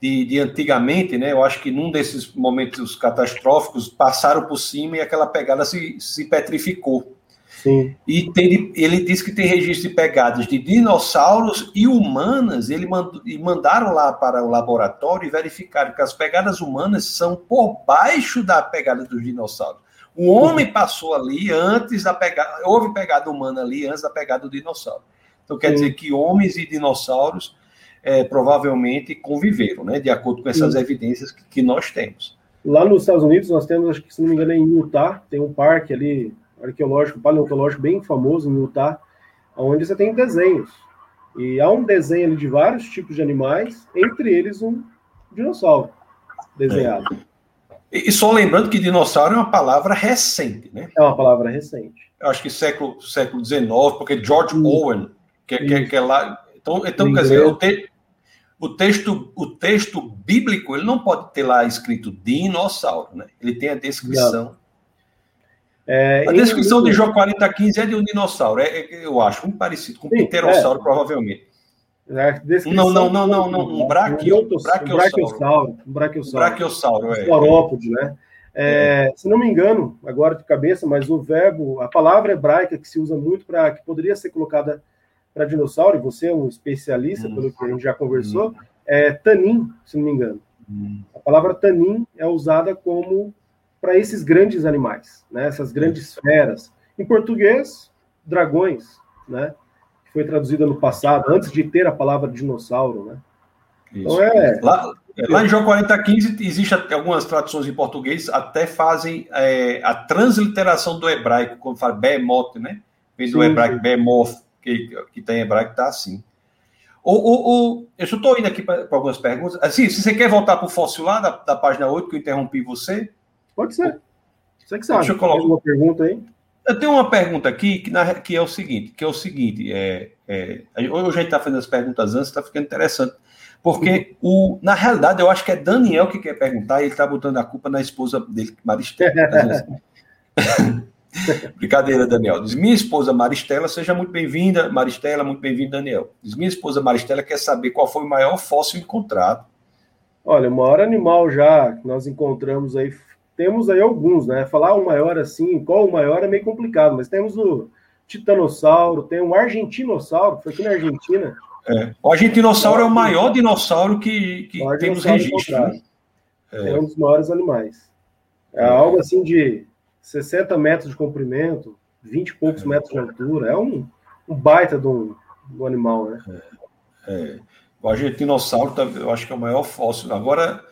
de, de, antigamente, né? Eu acho que num desses momentos catastróficos passaram por cima e aquela pegada se, se petrificou. Sim. E tem, ele disse que tem registro de pegadas de dinossauros e humanas. Ele mand, e mandaram lá para o laboratório e verificaram que as pegadas humanas são por baixo da pegada dos dinossauros. O homem passou ali antes da pegada, houve pegada humana ali antes da pegada do dinossauro. Então quer Sim. dizer que homens e dinossauros é, provavelmente conviveram, né? De acordo com essas Sim. evidências que, que, nós temos. Lá nos Estados Unidos nós temos, acho que se não me engano, é em Utah tem um parque ali arqueológico, paleontológico bem famoso em Utah, onde você tem desenhos. E há um desenho ali de vários tipos de animais, entre eles um dinossauro desenhado. É. E, só lembrando que dinossauro é uma palavra recente, né? É uma palavra recente. Eu acho que século, século XIX, porque George. Owen, que, que, que, é lá. Então, então quer dizer, o, te, o, texto, o texto bíblico ele não pode ter lá escrito dinossauro, né? Ele tem a descrição. É, a descrição de Jó 4015 é de um dinossauro, é, é, eu acho, muito parecido com o pterossauro, é. provavelmente. Não, não, não, não, não, um braquio, brachiosauro. Um brachiosauro. Um brachiosauro, é. Saurópode, né? É, se não me engano, agora de cabeça, mas o verbo, a palavra hebraica que se usa muito para que poderia ser colocada para dinossauro, e você é um especialista, hum. pelo que a gente já conversou, hum. é tanin, se não me engano. Hum. A palavra tanin é usada como para esses grandes animais, né? essas grandes feras. Em português, dragões, né? que foi traduzida no passado, antes de ter a palavra dinossauro. Né? Então é. Lá, lá em João 4015 existe algumas traduções em português, até fazem é, a transliteração do hebraico, quando fala behemoth, né? Fez o hebraico behemoth, que, que tem hebraico, tá assim. O, o, o, eu estou indo aqui para algumas perguntas. Assim, se você quer voltar para o fóssil lá, da, da, página 8, que eu interrompi você. Pode ser. Você que sabe. Deixa eu colocar uma pergunta aí. Eu tenho uma pergunta aqui que, na, que é o seguinte, que é o seguinte, é, é, hoje a gente está fazendo as perguntas antes, está ficando interessante. Porque, o, na realidade, eu acho que é Daniel que quer perguntar e ele está botando a culpa na esposa dele, Maristela. [LAUGHS] [LAUGHS] Brincadeira, Daniel. Diz: Minha esposa Maristela, seja muito bem-vinda, Maristela, muito bem-vindo, Daniel. Diz: Minha esposa Maristela quer saber qual foi o maior fóssil encontrado. Olha, o maior animal já que nós encontramos aí, temos aí alguns, né? Falar o maior assim, qual o maior é meio complicado, mas temos o titanossauro, tem o argentinossauro, que foi aqui na Argentina, é. O argentinossauro é o maior dinossauro que, que temos registro. Né? É. é. um dos maiores animais. É, é, algo assim de 60 metros de comprimento, 20 e poucos é. metros de altura. É um, um baita de um, de um animal, né? É. é. O argentinossauro, tá, eu acho que é o maior fóssil. Agora,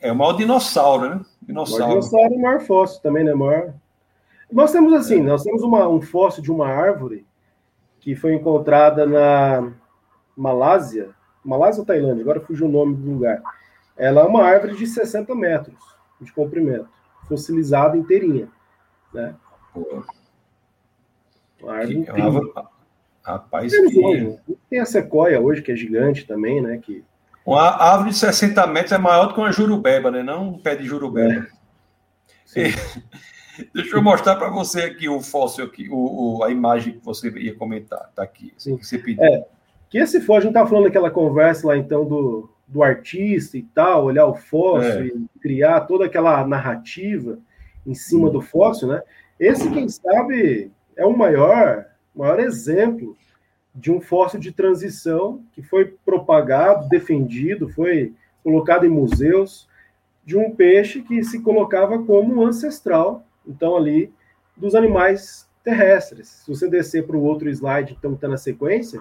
é o maior dinossauro, né? Dinossauro. O dinossauro é o maior fóssil também, né? Maior... Nós temos assim, nós temos uma, um fóssil de uma árvore que foi encontrada na, Malásia, Malásia ou Tailândia, agora fugiu o nome do lugar. Ela é uma árvore de 60 metros de comprimento, fossilizada inteirinha. Né? Uma árvore que, Uma... Rapaz, que... Tem a sequoia hoje, que é gigante também, né? Que... Uma árvore de 60 metros é maior do que uma jurubeba, né? Não um pé de jurubeba. É. [LAUGHS] Deixa eu mostrar para você aqui o fóssil aqui, o, o, a imagem que você ia comentar, tá aqui. Sim. Que você pediu. É. Que esse fóssil, a gente estava falando daquela conversa lá, então, do, do artista e tal, olhar o fóssil é. e criar toda aquela narrativa em cima do fóssil, né? Esse, quem sabe, é o maior, maior exemplo de um fóssil de transição que foi propagado, defendido, foi colocado em museus, de um peixe que se colocava como ancestral, então, ali, dos animais terrestres. Se você descer para o outro slide, então, está na sequência,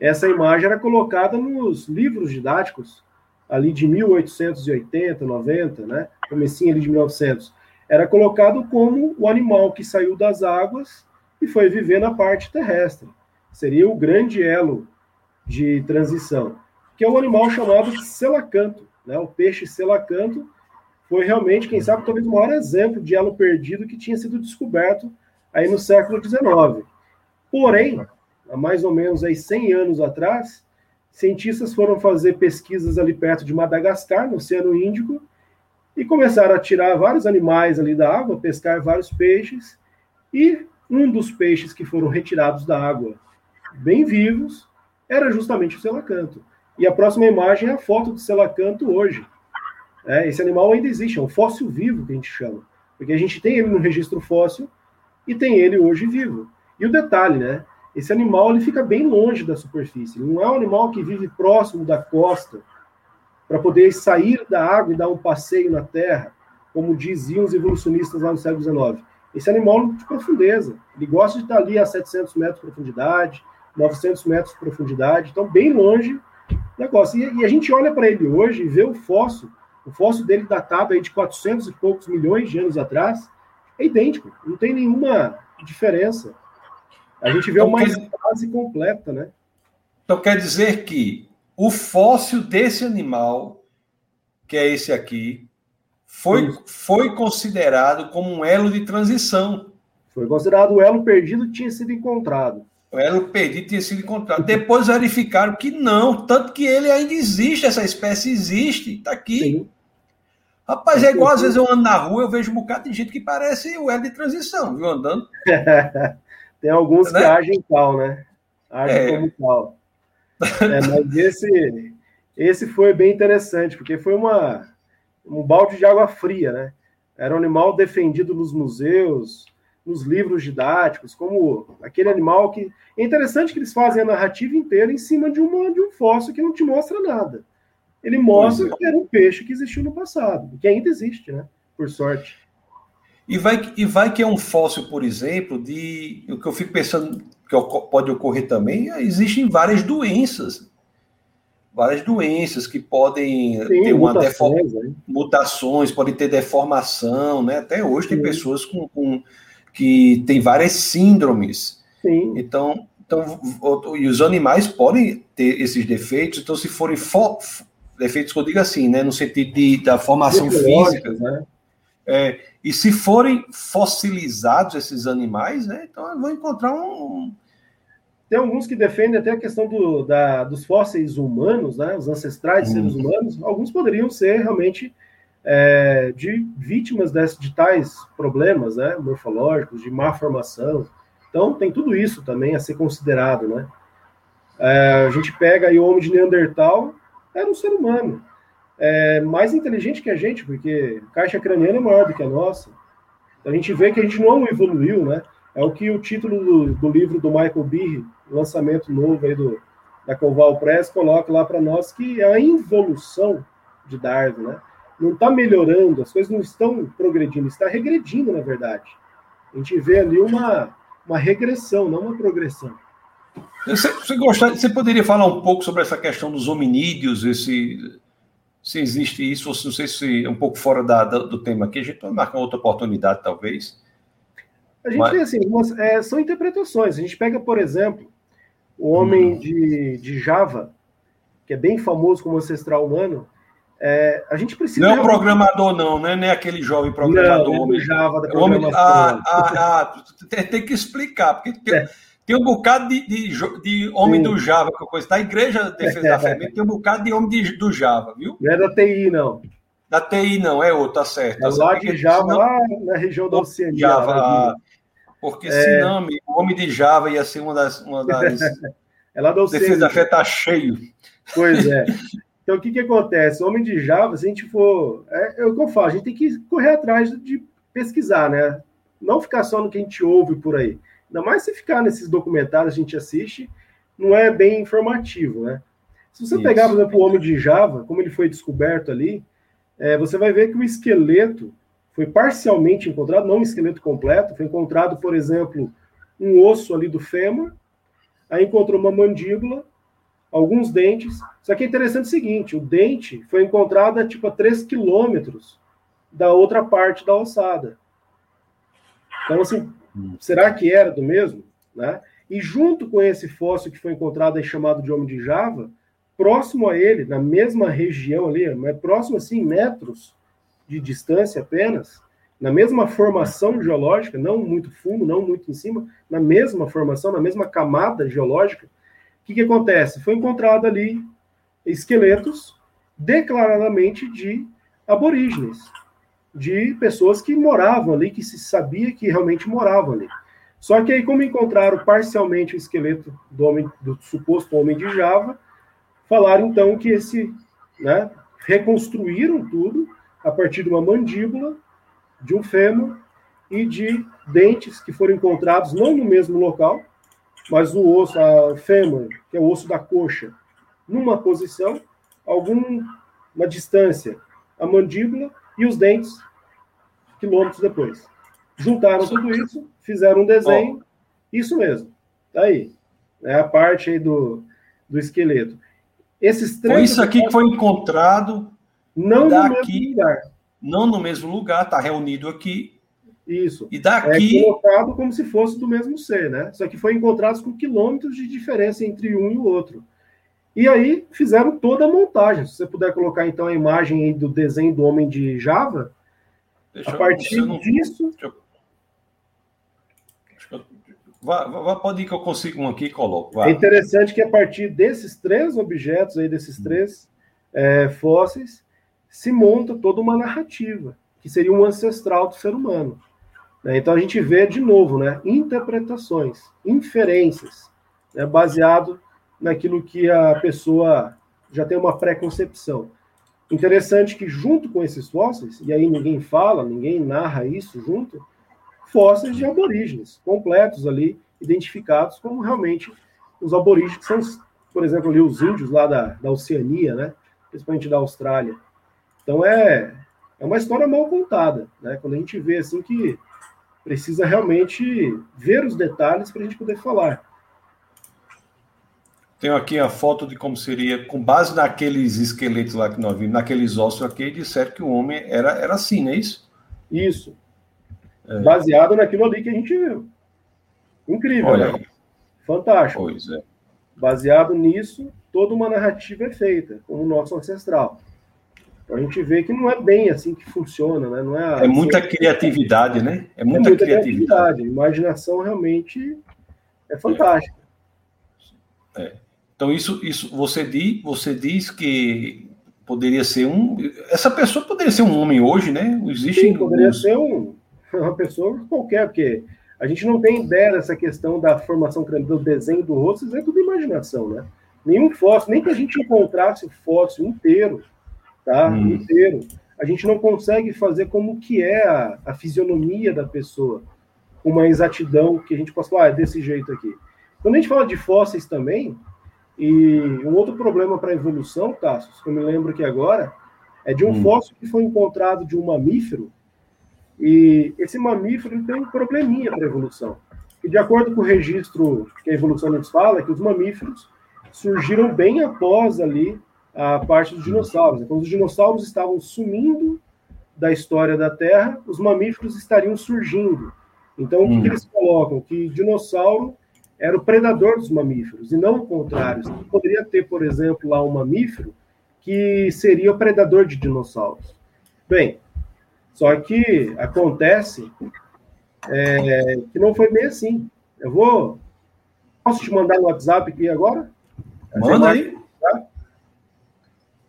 essa imagem era colocada nos livros didáticos ali de 1880, 90, né? Comecinho ali de 1900. Era colocado como o animal que saiu das águas e foi viver na parte terrestre. Seria o grande elo de transição, que é um animal chamado selacanto, né? O peixe selacanto foi realmente, quem sabe, talvez o maior exemplo de elo perdido que tinha sido descoberto aí no século XIX. Porém, há mais ou menos aí 100 anos atrás, cientistas foram fazer pesquisas ali perto de Madagascar, no Oceano Índico, e começaram a tirar vários animais ali da água, pescar vários peixes, e um dos peixes que foram retirados da água, bem vivos, era justamente o selacanto. E a próxima imagem é a foto do selacanto hoje. É, esse animal ainda existe, é um fóssil vivo que a gente chama, porque a gente tem ele no registro fóssil e tem ele hoje vivo. E o detalhe, né? esse animal ele fica bem longe da superfície. Ele não é um animal que vive próximo da costa para poder sair da água e dar um passeio na terra, como diziam os evolucionistas lá no século XIX. Esse animal é de profundeza. Ele gosta de estar ali a 700 metros de profundidade, 900 metros de profundidade, então bem longe do negócio. E, e a gente olha para ele hoje e vê o fóssil, o fóssil dele datado aí de 400 e poucos milhões de anos atrás, é idêntico, não tem nenhuma diferença. A gente vê então, uma quer... fase completa, né? Então quer dizer que o fóssil desse animal, que é esse aqui, foi, foi considerado como um elo de transição. Foi considerado o elo perdido que tinha sido encontrado. O elo perdido tinha sido encontrado. Depois verificaram que não, tanto que ele ainda existe, essa espécie existe, está aqui. Sim. Rapaz, é igual às vezes eu ando na rua, eu vejo um bocado de gente que parece o elo de transição, viu, andando. [LAUGHS] Tem alguns né? que agem tal, né? Agem é. como tal. É, mas esse, esse foi bem interessante, porque foi uma, um balde de água fria, né? Era um animal defendido nos museus, nos livros didáticos, como aquele animal que. É interessante que eles fazem a narrativa inteira em cima de, uma, de um fóssil que não te mostra nada. Ele mostra é. que era um peixe que existiu no passado, que ainda existe, né? Por sorte. E vai, e vai que é um fóssil, por exemplo, de. O que eu fico pensando que pode ocorrer também, existem várias doenças. Várias doenças que podem Sim, ter uma mutações, né? mutações, podem ter deformação, né? Até hoje Sim. tem pessoas com, com que tem várias síndromes. Sim. Então, então, e os animais podem ter esses defeitos, então se forem defeitos que eu digo assim, né, no sentido de, da formação física, né? É, e se forem fossilizados esses animais, né, então vão encontrar um. Tem alguns que defendem até a questão do, da, dos fósseis humanos, né, os ancestrais de seres hum. humanos, alguns poderiam ser realmente é, de vítimas desse, de tais problemas né, morfológicos, de má formação. Então, tem tudo isso também a ser considerado. Né? É, a gente pega aí o homem de Neandertal, era um ser humano. É, mais inteligente que a gente, porque caixa craniana é maior do que a nossa. Então, a gente vê que a gente não evoluiu, né? É o que o título do, do livro do Michael Behe, lançamento novo aí do, da Coval Press, coloca lá para nós, que é a involução de Darwin, né? Não está melhorando, as coisas não estão progredindo, está regredindo, na verdade. A gente vê ali uma, uma regressão, não uma progressão. Você, você, gostaria, você poderia falar um pouco sobre essa questão dos hominídeos, esse, se existe isso, ou se, não sei se é um pouco fora da, da, do tema aqui, a gente vai marcar outra oportunidade, talvez. A gente Mas... vê assim, é, são interpretações. A gente pega, por exemplo, o homem hum. de, de Java, que é bem famoso como ancestral humano, é, a gente precisa. Não é programador, não, né? Nem aquele jovem programador. Não, homem, Java da homem, ah, ah, ah, tem, tem, que explicar, porque tem, é. tem um bocado de, de, de homem Sim. do Java, que coisa. Da Igreja Defesa da [LAUGHS] Fé, tem um bocado de homem de, do Java, viu? Não é da TI, não. Da TI, não, é outro, tá certo. Tá é lá de Java, senão, lá na região da Oceania. Java, ah, porque é... senão, o homem de Java ia ser uma das. Uma das [LAUGHS] é lá da Oceania. Defesa da Fé tá cheio. Pois é. [LAUGHS] Então, o que, que acontece? O homem de Java, se a gente for. É, é o que eu falo, a gente tem que correr atrás de pesquisar, né? Não ficar só no que a gente ouve por aí. Ainda mais se ficar nesses documentários que a gente assiste, não é bem informativo, né? Se você Isso. pegar, por exemplo, o homem de Java, como ele foi descoberto ali, é, você vai ver que o esqueleto foi parcialmente encontrado, não um esqueleto completo, foi encontrado, por exemplo, um osso ali do fêmur, aí encontrou uma mandíbula, alguns dentes. Só que é interessante o seguinte: o dente foi encontrado a, tipo, a 3 quilômetros da outra parte da ossada. Então, assim, será que era do mesmo? Né? E junto com esse fóssil que foi encontrado aí, chamado de Homem de Java, próximo a ele, na mesma região ali, mas próximo assim, metros de distância apenas, na mesma formação geológica, não muito fundo, não muito em cima, na mesma formação, na mesma camada geológica, o que, que acontece? Foi encontrado ali esqueletos declaradamente de aborígenes, de pessoas que moravam ali, que se sabia que realmente moravam ali. Só que aí, como encontraram parcialmente o esqueleto do, homem, do suposto homem de Java, falaram então que esse, né, reconstruíram tudo a partir de uma mandíbula, de um fêmur e de dentes que foram encontrados não no mesmo local, mas o osso, a fêmur, que é o osso da coxa, numa posição, alguma distância, a mandíbula e os dentes, quilômetros depois. Juntaram tudo isso, fizeram um desenho, isso mesmo, tá aí. É a parte aí do, do esqueleto. Esses três. Foi isso aqui que foi encontrado. Não daqui, no mesmo lugar. Não no mesmo lugar, está reunido aqui isso. E daqui. É colocado como se fosse do mesmo ser, né? Só que foi encontrados com quilômetros de diferença entre um e o outro. E aí fizeram toda a montagem. Se você puder colocar então a imagem do desenho do homem de Java, Deixa a partir eu, não... disso. Eu... Vá, vá, pode ir que eu consigo um aqui e coloco. Vá. É interessante que a partir desses três objetos aí, desses hum. três é, fósseis, se monta toda uma narrativa, que seria um ancestral do ser humano. Né? Então a gente vê de novo, né, interpretações, inferências, né, baseado naquilo que a pessoa já tem uma preconcepção. Interessante que junto com esses fósseis, e aí ninguém fala, ninguém narra isso junto, fósseis de aborígenes, completos ali, identificados como realmente os aborígenes, que são, por exemplo, ali os índios lá da, da Oceania, né? principalmente da Austrália. Então é, é uma história mal contada, né? quando a gente vê assim que precisa realmente ver os detalhes para a gente poder falar. Tenho aqui a foto de como seria, com base naqueles esqueletos lá que nós vimos, naqueles ossos aqui, disseram que o homem era, era assim, não é isso? Isso. É. Baseado naquilo ali que a gente viu. Incrível, Olha né? Fantástico. Pois é. Baseado nisso, toda uma narrativa é feita, como o nosso ancestral. A gente vê que não é bem assim que funciona, né? Não é, é muita assim, criatividade, né? É muita, é muita criatividade. criatividade. Imaginação realmente é fantástica. É. Então, isso, isso você, diz, você diz que poderia ser um. Essa pessoa poderia ser um homem hoje, né? Existe. Sim, poderia ser um, uma pessoa qualquer, porque a gente não tem ideia dessa questão da formação do desenho do rosto, isso é tudo imaginação, né? Nenhum fóssil, nem que a gente encontrasse o fóssil inteiro, tá? Hum. Inteiro, a gente não consegue fazer como que é a, a fisionomia da pessoa, uma exatidão que a gente possa falar, ah, é desse jeito aqui. Quando a gente fala de fósseis também, e um outro problema para a evolução, Tassos, que eu me lembro aqui agora, é de um hum. fóssil que foi encontrado de um mamífero, e esse mamífero tem um probleminha para a evolução. E de acordo com o registro que a evolução nos fala, é que os mamíferos surgiram bem após ali a parte dos dinossauros. Quando os dinossauros estavam sumindo da história da Terra, os mamíferos estariam surgindo. Então, o que, hum. que eles colocam? Que dinossauro era o predador dos mamíferos, e não o contrário. Você poderia ter, por exemplo, lá um mamífero que seria o predador de dinossauros. Bem, só que acontece é, que não foi bem assim. Eu vou. Posso te mandar no WhatsApp aqui agora? Manda aí. Tá?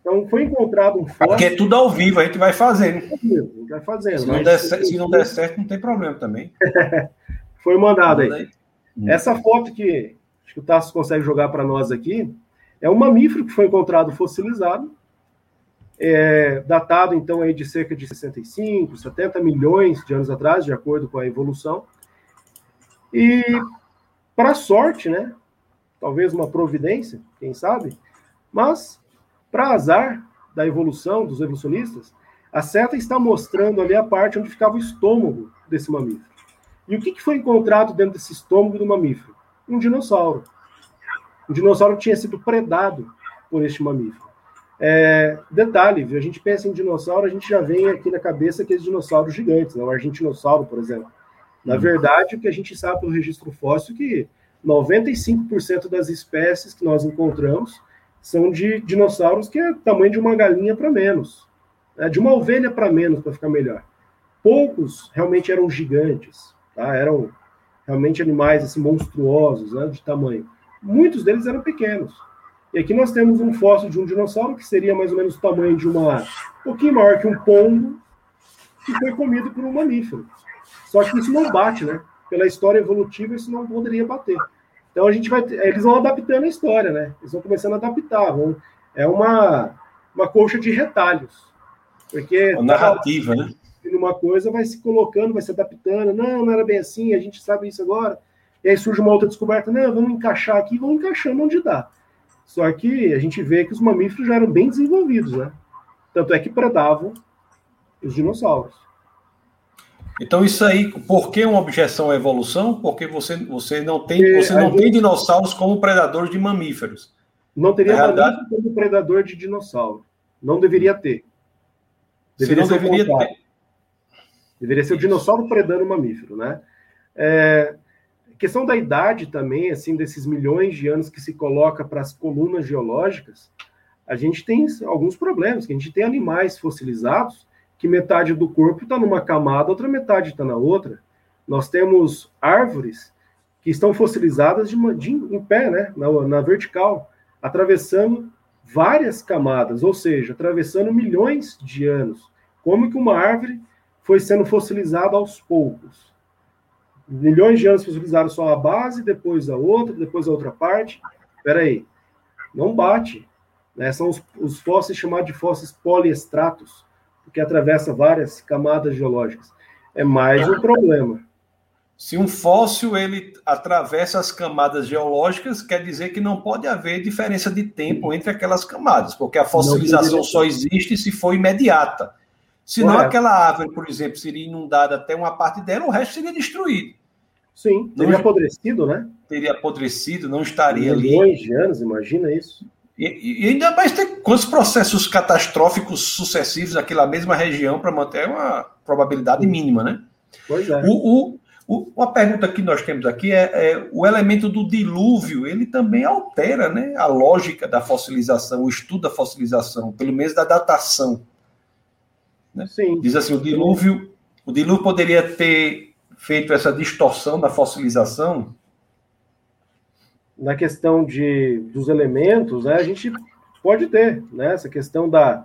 Então, foi encontrado um fóssil. Porque é tudo ao vivo, a gente vai fazendo. Vai fazendo. Se não, der, se não der certo, não tem problema também. [LAUGHS] foi mandado aí. aí. Hum. Essa foto que acho que o Tasso consegue jogar para nós aqui é um mamífero que foi encontrado fossilizado, é, datado então aí de cerca de 65, 70 milhões de anos atrás, de acordo com a evolução. E para sorte, né? Talvez uma providência, quem sabe, mas para azar da evolução dos evolucionistas, a seta está mostrando ali a parte onde ficava o estômago desse mamífero. E o que, foi encontrado dentro desse estômago do mamífero? Um dinossauro. Um dinossauro que tinha sido predado por este mamífero. É, detalhe, viu? a gente pensa em dinossauro, a gente já vem aqui na cabeça aqueles dinossauros gigantes, né? o argentinossauro, por exemplo. Na uhum. verdade, o que a gente sabe pelo registro fóssil é que 95% das espécies que nós encontramos são de dinossauros que é tamanho de uma galinha para menos, né? de uma ovelha para menos, para ficar melhor. Poucos realmente eram gigantes. Tá? Eram realmente animais assim, monstruosos né, de tamanho. Muitos deles eram pequenos. E aqui nós temos um fóssil de um dinossauro que seria mais ou menos o tamanho de uma. um pouquinho maior que um pombo, que foi comido por um mamífero. Só que isso não bate, né? Pela história evolutiva, isso não poderia bater. Então a gente vai. Eles vão adaptando a história, né? Eles vão começando a adaptar. Vão, é uma, uma colcha de retalhos. Porque. Uma narrativa, né? numa coisa, vai se colocando, vai se adaptando. Não, não era bem assim, a gente sabe isso agora. E aí surge uma outra descoberta, não, vamos encaixar aqui, vamos encaixando onde dá. Só que a gente vê que os mamíferos já eram bem desenvolvidos, né? Tanto é que predavam os dinossauros. Então isso aí, por que uma objeção à evolução? Porque você, você não tem, você não gente... tem dinossauros como predadores de mamíferos. Não teria realidade... como predador de dinossauro. Não deveria ter. Deveria ser deveria ter. Deveria ser o dinossauro predando o mamífero, né? É, questão da idade também, assim, desses milhões de anos que se coloca para as colunas geológicas, a gente tem alguns problemas, que a gente tem animais fossilizados que metade do corpo está numa camada, outra metade está na outra. Nós temos árvores que estão fossilizadas de, de em pé, né, na, na vertical, atravessando várias camadas, ou seja, atravessando milhões de anos. Como que uma árvore foi sendo fossilizado aos poucos. Milhões de anos fossilizaram só a base, depois a outra, depois a outra parte. Espera aí, não bate. Né? São os, os fósseis chamados de fósseis poliestratos, porque atravessa várias camadas geológicas. É mais um problema. Se um fóssil ele atravessa as camadas geológicas, quer dizer que não pode haver diferença de tempo entre aquelas camadas, porque a fossilização só existe se for imediata. Senão Correto. aquela árvore, por exemplo, seria inundada até uma parte dela, o resto seria destruído. Sim, teria não, apodrecido, né? Teria apodrecido, não estaria Milhões ali. Milhões de anos, imagina isso. E, e, ainda mais tem quantos processos catastróficos sucessivos naquela mesma região para manter uma probabilidade mínima, né? Pois é. O, o, o, uma pergunta que nós temos aqui é, é, o elemento do dilúvio, ele também altera né, a lógica da fossilização, o estudo da fossilização, pelo menos da datação. Né? Sim. Diz assim, o dilúvio, o dilúvio poderia ter feito essa distorção da fossilização na questão de, dos elementos, né, a gente pode ter né, essa questão da,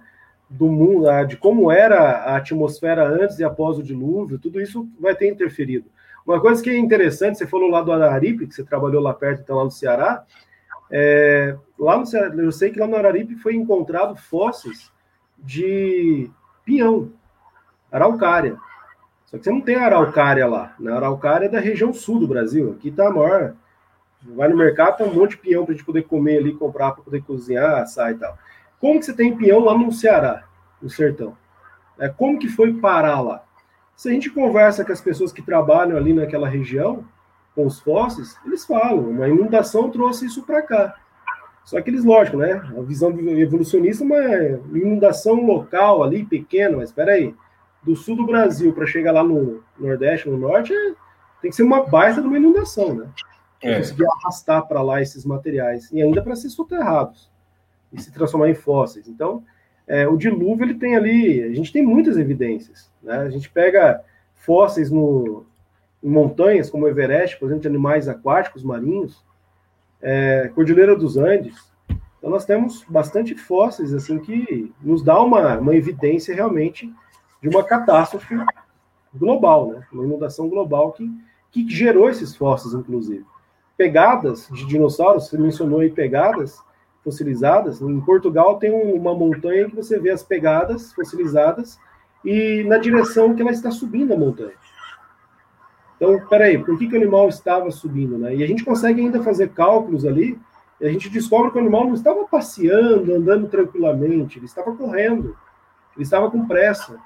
do mundo, de como era a atmosfera antes e após o dilúvio, tudo isso vai ter interferido. Uma coisa que é interessante, você falou lá do Araripe, que você trabalhou lá perto, então lá no Ceará, é, lá no Ceará, eu sei que lá no Araripe foi encontrado fósseis de pinhão, araucária. Só que você não tem araucária lá. Na né? araucária é da região sul do Brasil. Aqui está a maior Vai no mercado, tem um monte de peão para a gente poder comer ali, comprar para poder cozinhar, assar e tal. Como que você tem peão lá no Ceará, no sertão? É, como que foi parar lá? Se a gente conversa com as pessoas que trabalham ali naquela região, com os fósseis, eles falam, uma inundação trouxe isso para cá. Só que eles, lógico, né? A visão evolucionista, uma inundação local ali, pequena, mas espera aí, do sul do Brasil para chegar lá no Nordeste, no Norte, é, tem que ser uma baita de uma inundação, né? É. conseguir arrastar para lá esses materiais e ainda para ser soterrados e se transformar em fósseis. Então, é, o dilúvio ele tem ali, a gente tem muitas evidências. Né? A gente pega fósseis no, em montanhas, como o Everest, por exemplo, de animais aquáticos marinhos, é, Cordilheira dos Andes. Então, nós temos bastante fósseis assim que nos dá uma, uma evidência realmente de uma catástrofe global, né? uma inundação global que, que gerou esses fósseis, inclusive pegadas de dinossauros, você mencionou aí pegadas fossilizadas. Em Portugal tem uma montanha que você vê as pegadas fossilizadas e na direção que ela está subindo a montanha. Então, peraí, por que, que o animal estava subindo? Né? E a gente consegue ainda fazer cálculos ali, e a gente descobre que o animal não estava passeando, andando tranquilamente, ele estava correndo, ele estava com pressa.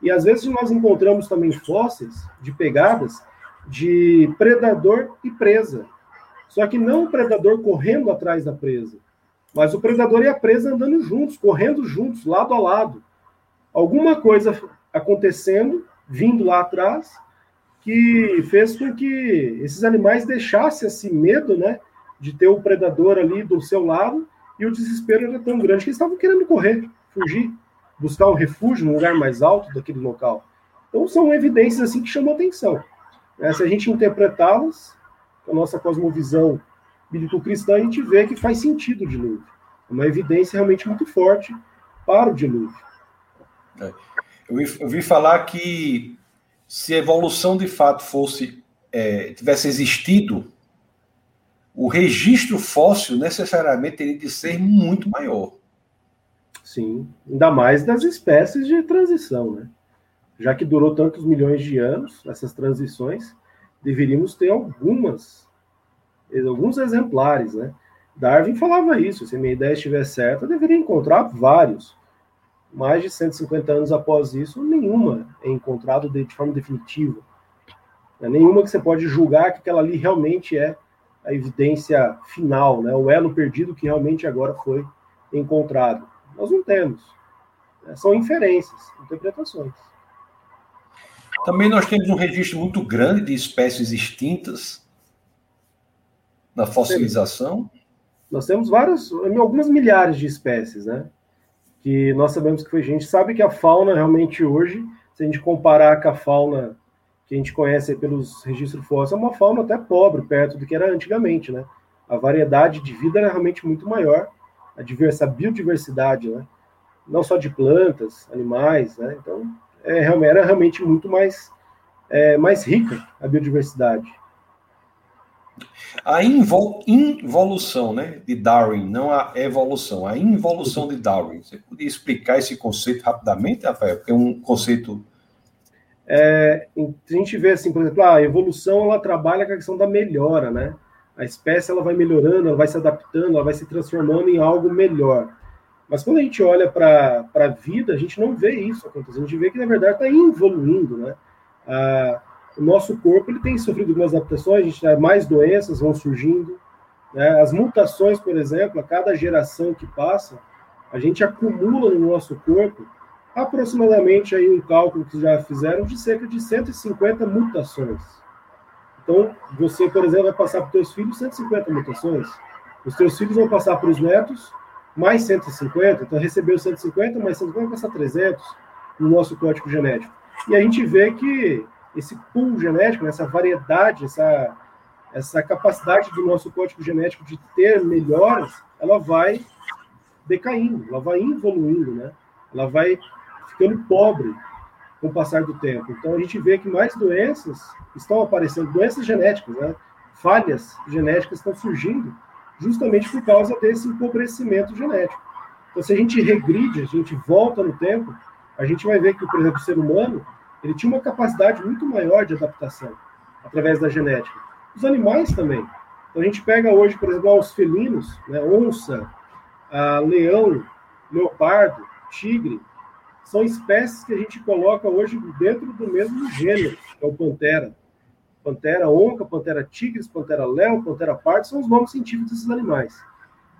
E às vezes nós encontramos também fósseis de pegadas de predador e presa. Só que não o predador correndo atrás da presa, mas o predador e a presa andando juntos, correndo juntos, lado a lado. Alguma coisa acontecendo, vindo lá atrás, que fez com que esses animais deixassem esse medo, né, de ter o predador ali do seu lado, e o desespero era tão grande que eles estavam querendo correr, fugir, buscar um refúgio num lugar mais alto daquele local. Então são evidências assim que chamam atenção. Se a gente interpretá-las, a nossa cosmovisão bíblico-cristã, a gente vê que faz sentido o dilúvio. É uma evidência realmente muito forte para o dilúvio. É. Eu, vi, eu vi falar que se a evolução de fato fosse é, tivesse existido, o registro fóssil necessariamente teria de ser muito maior. Sim, ainda mais das espécies de transição, né? Já que durou tantos milhões de anos, essas transições, deveríamos ter algumas, alguns exemplares, né? Darwin falava isso, se minha ideia estiver certa, eu deveria encontrar vários. Mais de 150 anos após isso, nenhuma é encontrada de, de, forma definitiva. É nenhuma que você pode julgar que aquela ali realmente é a evidência final, né? o elo perdido que realmente agora foi encontrado. Nós não temos. São inferências, interpretações. Também nós temos um registro muito grande de espécies extintas na fossilização. Nós temos vários, algumas milhares de espécies, né? Que nós sabemos que a gente sabe que a fauna realmente hoje, se a gente comparar com a fauna que a gente conhece pelos registros fósseis, é uma fauna até pobre perto do que era antigamente, né? A variedade de vida era realmente muito maior, a diversa biodiversidade, né? Não só de plantas, animais, né? Então, é, era realmente muito mais, é, mais rica a biodiversidade. A invol, involução né, de Darwin, não a evolução, a involução de Darwin. Você podia explicar esse conceito rapidamente, Rafael? Porque é um conceito. É, a gente vê assim, por exemplo, a evolução ela trabalha com a questão da melhora, né? A espécie ela vai melhorando, ela vai se adaptando, ela vai se transformando em algo melhor. Mas quando a gente olha para a vida, a gente não vê isso acontecer. A gente vê que, na verdade, está evoluindo, né? Ah, o nosso corpo ele tem sofrido algumas adaptações, a gente, mais doenças vão surgindo. Né? As mutações, por exemplo, a cada geração que passa, a gente acumula no nosso corpo aproximadamente aí um cálculo que já fizeram de cerca de 150 mutações. Então, você, por exemplo, vai passar para os seus filhos 150 mutações. Os seus filhos vão passar para os netos mais 150. Então, recebeu 150, mais 150 vai passar 300 no nosso código genético. E a gente vê que esse pool genético, essa variedade, essa, essa capacidade do nosso código genético de ter melhoras, ela vai decaindo, ela vai evoluindo, né? Ela vai ficando pobre com o passar do tempo. Então a gente vê que mais doenças estão aparecendo, doenças genéticas, né? Falhas genéticas estão surgindo justamente por causa desse empobrecimento genético. Então se a gente regride, a gente volta no tempo, a gente vai ver que, por exemplo, o ser humano ele tinha uma capacidade muito maior de adaptação através da genética. Os animais também. Então a gente pega hoje, por exemplo, os felinos, né, onça, leão, leopardo, tigre, são espécies que a gente coloca hoje dentro do mesmo gênero, que é o pantera. Pantera onca, pantera tigres, pantera leão, pantera pardo, são os nomes científicos desses animais.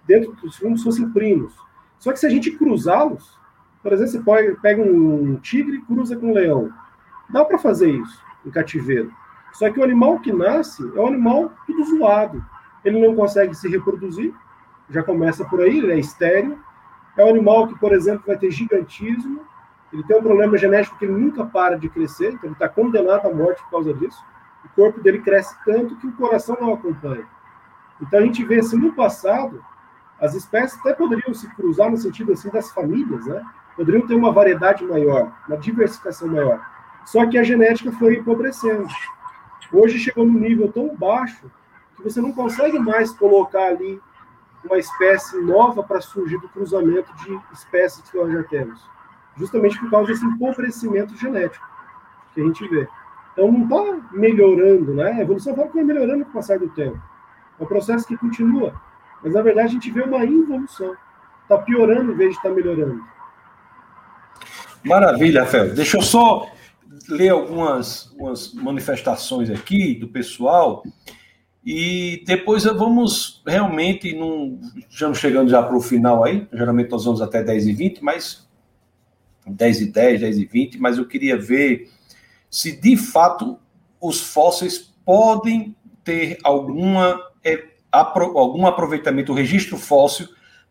Dentro dos se fossem primos. Só que se a gente cruzá-los, por exemplo, você pode, pega um tigre e cruza com um leão. Dá para fazer isso em cativeiro. Só que o animal que nasce é um animal tudo zoado. Ele não consegue se reproduzir, já começa por aí, ele é estéreo. É um animal que, por exemplo, vai ter gigantismo, ele tem um problema genético que ele nunca para de crescer, então ele está condenado à morte por causa disso. O corpo dele cresce tanto que o coração não acompanha. Então a gente vê assim, no passado, as espécies até poderiam se cruzar no sentido assim das famílias, né? Poderiam ter uma variedade maior, uma diversificação maior. Só que a genética foi empobrecendo. Hoje chegou num nível tão baixo que você não consegue mais colocar ali uma espécie nova para surgir do cruzamento de espécies que nós já temos. Justamente por causa desse empobrecimento genético que a gente vê. Então não está melhorando, né? A evolução fala que vai melhorando com o passar do tempo. É um processo que continua. Mas na verdade a gente vê uma involução. Está piorando em vez de estar tá melhorando. Maravilha, Rafael. Deixa eu só ler algumas, manifestações aqui do pessoal e depois vamos realmente, num, estamos chegando já para o final aí, geralmente nós vamos até 10 e 20, mas 10 e 10, 10 e 20, mas eu queria ver se de fato os fósseis podem ter alguma, é, apro, algum aproveitamento, o registro fóssil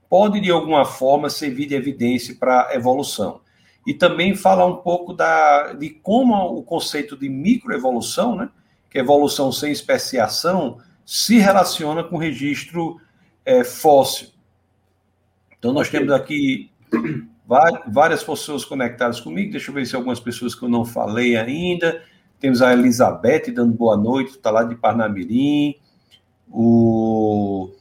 pode de alguma forma servir de evidência para a evolução e também falar um pouco da, de como o conceito de microevolução, né, que é evolução sem especiação, se relaciona com o registro é, fóssil. Então, nós temos aqui várias pessoas conectadas comigo. Deixa eu ver se algumas pessoas que eu não falei ainda. Temos a Elizabeth dando boa noite, está lá de Parnamirim. O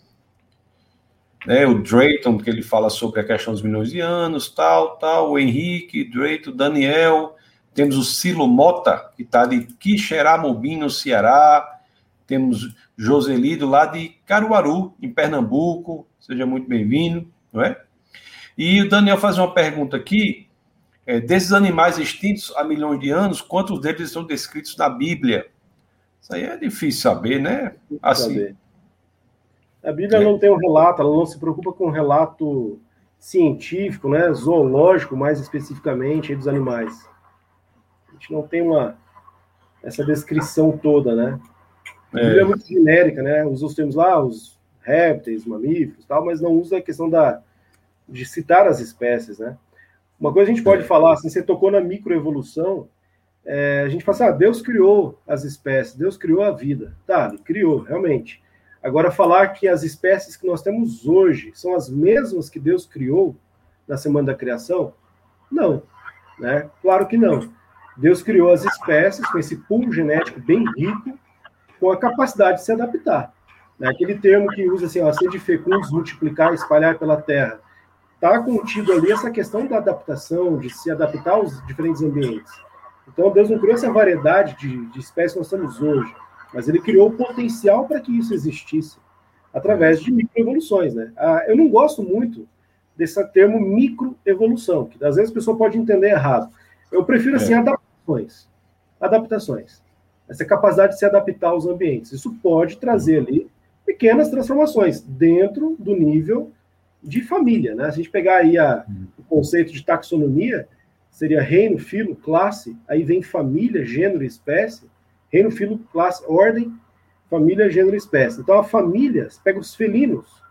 né, o Drayton, que ele fala sobre a questão dos milhões de anos, tal, tal, o Henrique, Drayton, Daniel, temos o Silo Mota, que está de Quixeramobim, no Ceará, temos Joselido lá de Caruaru, em Pernambuco, seja muito bem-vindo, não é? E o Daniel faz uma pergunta aqui, é, desses animais extintos há milhões de anos, quantos deles estão descritos na Bíblia? Isso aí é difícil saber, né? Assim, saber. A Bíblia é. não tem um relato, ela não se preocupa com um relato científico, né, zoológico, mais especificamente, dos animais. A gente não tem uma essa descrição toda, né? A é. Bíblia é muito genérica, né? Usa os termos lá, os répteis, mamíferos, tal, mas não usa a questão da de citar as espécies, né? Uma coisa a gente pode é. falar, assim, você tocou na microevolução, é, a gente fala assim, ah, Deus criou as espécies, Deus criou a vida. Tá, ele criou, realmente. Agora, falar que as espécies que nós temos hoje são as mesmas que Deus criou na semana da criação? Não, né? Claro que não. Deus criou as espécies com esse pool genético bem rico, com a capacidade de se adaptar. Né? Aquele termo que usa assim, ó, ser de fecundos, multiplicar, espalhar pela terra. Está contido ali essa questão da adaptação, de se adaptar aos diferentes ambientes. Então, Deus não criou essa variedade de, de espécies que nós temos hoje, mas ele criou o potencial para que isso existisse, através de microevoluções. Né? Ah, eu não gosto muito desse termo microevolução, que às vezes a pessoa pode entender errado. Eu prefiro, assim, é. adaptações. Adaptações. Essa capacidade de se adaptar aos ambientes. Isso pode trazer ali pequenas transformações dentro do nível de família. Né? Se a gente pegar aí a, o conceito de taxonomia, seria reino, filo, classe, aí vem família, gênero, espécie, reino, filo, classe, ordem, família, gênero, espécie. Então a família, pega os felinos,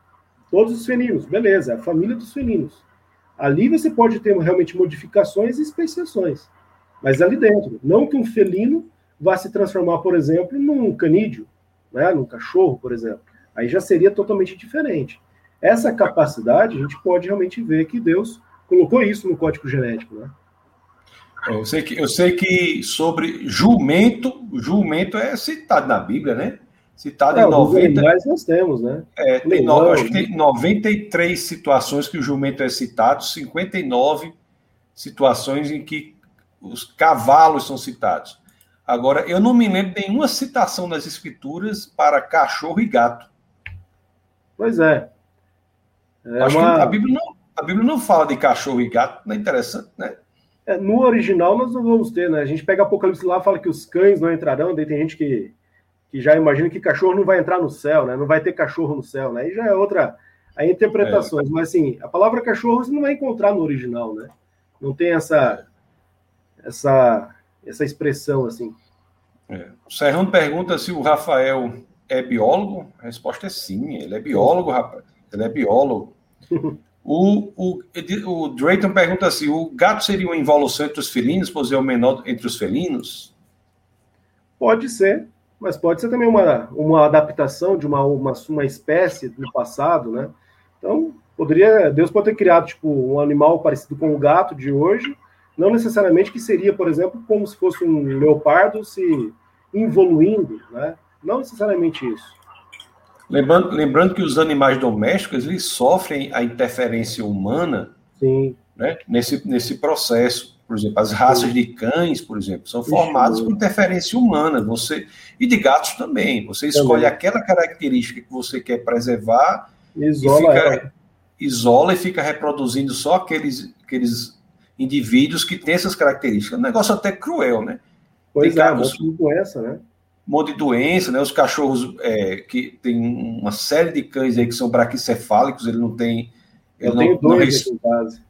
todos os felinos, beleza, a família dos felinos. Ali você pode ter realmente modificações e especiações, mas ali dentro. Não que um felino vá se transformar, por exemplo, num canídeo, né, num cachorro, por exemplo. Aí já seria totalmente diferente. Essa capacidade, a gente pode realmente ver que Deus colocou isso no código genético, né? Eu sei que, eu sei que sobre jumento, jumento é citado na Bíblia, né? Citado é, em 90. Mas nós temos, né? É, tem, no, acho que tem 93 situações que o jumento é citado, 59 situações em que os cavalos são citados. Agora, eu não me lembro de nenhuma citação das escrituras para cachorro e gato. Pois é. É uma... a Bíblia, não, a Bíblia não fala de cachorro e gato, não é interessante, né? É, no original nós não vamos ter, né? A gente pega Apocalipse lá fala que os cães não entrarão, daí tem gente que que já imagina que cachorro não vai entrar no céu, né? Não vai ter cachorro no céu, né? Aí já é outra aí interpretações, é. mas assim, a palavra cachorro você não vai encontrar no original, né? Não tem essa essa essa expressão assim. É. O Serrano pergunta se o Rafael é biólogo. A resposta é sim, ele é biólogo, rapaz. Ele é biólogo. [LAUGHS] O, o, o Drayton pergunta assim: o gato seria uma involução entre os felinos, pois é o menor entre os felinos? Pode ser mas pode ser também uma, uma adaptação de uma, uma, uma espécie do passado, né? Então, poderia, Deus pode ter criado tipo um animal parecido com o gato de hoje, não necessariamente que seria, por exemplo, como se fosse um leopardo se evoluindo, né? Não necessariamente isso. Lembrando, lembrando que os animais domésticos eles sofrem a interferência humana Sim. Né, nesse, nesse processo. Por exemplo, as raças de cães, por exemplo, são formadas por interferência humana. Você e de gatos também. Você escolhe também. aquela característica que você quer preservar, isola, e fica, isola e fica reproduzindo só aqueles, aqueles indivíduos que têm essas características. Um negócio até cruel, né? Pois tem é, de doença, né? Um monte de doença, né? Os cachorros é, que tem uma série de cães aí que são braquicefálicos, ele não tem. Eu não, tenho dois não, aqui em casa.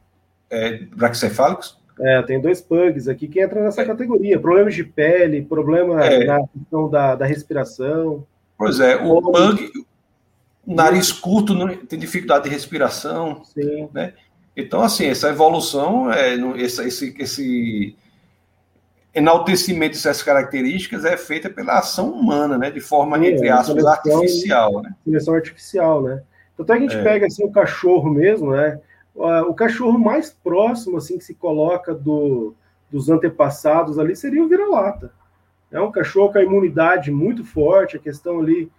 É, braquicefálicos? É, tem dois pugs aqui que entram nessa é. categoria. Problemas de pele, problema é. na questão da, da respiração. Pois é, o pug, nariz curto, tem dificuldade de respiração. Sim. Né? Então, assim, essa evolução, é, esse, esse, esse enaltecimento dessas características é feita pela ação humana, né? De forma, Sim, entre aspas, artificial, né? Seleção artificial, né? Então, a gente é. pega assim, o cachorro mesmo, né? o cachorro mais próximo assim que se coloca do, dos antepassados ali seria o vira-lata. É um cachorro com a imunidade muito forte, a questão ali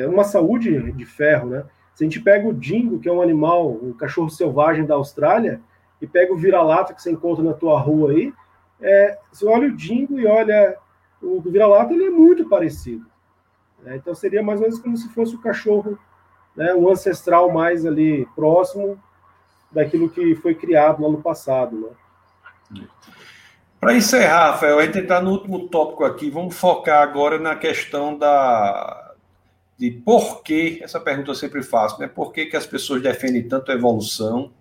é uma saúde de ferro, né? Se a gente pega o dingo, que é um animal, um cachorro selvagem da Austrália, e pega o vira-lata que você encontra na tua rua aí, é, olha o dingo e olha o vira-lata, ele é muito parecido. Né? Então seria mais ou menos como se fosse o cachorro, né, um ancestral mais ali próximo daquilo que foi criado lá no passado. Né? Para encerrar, Rafael, a gente entrar no último tópico aqui, vamos focar agora na questão da de por que, essa pergunta eu sempre faço, né? Por que, que as pessoas defendem tanto a evolução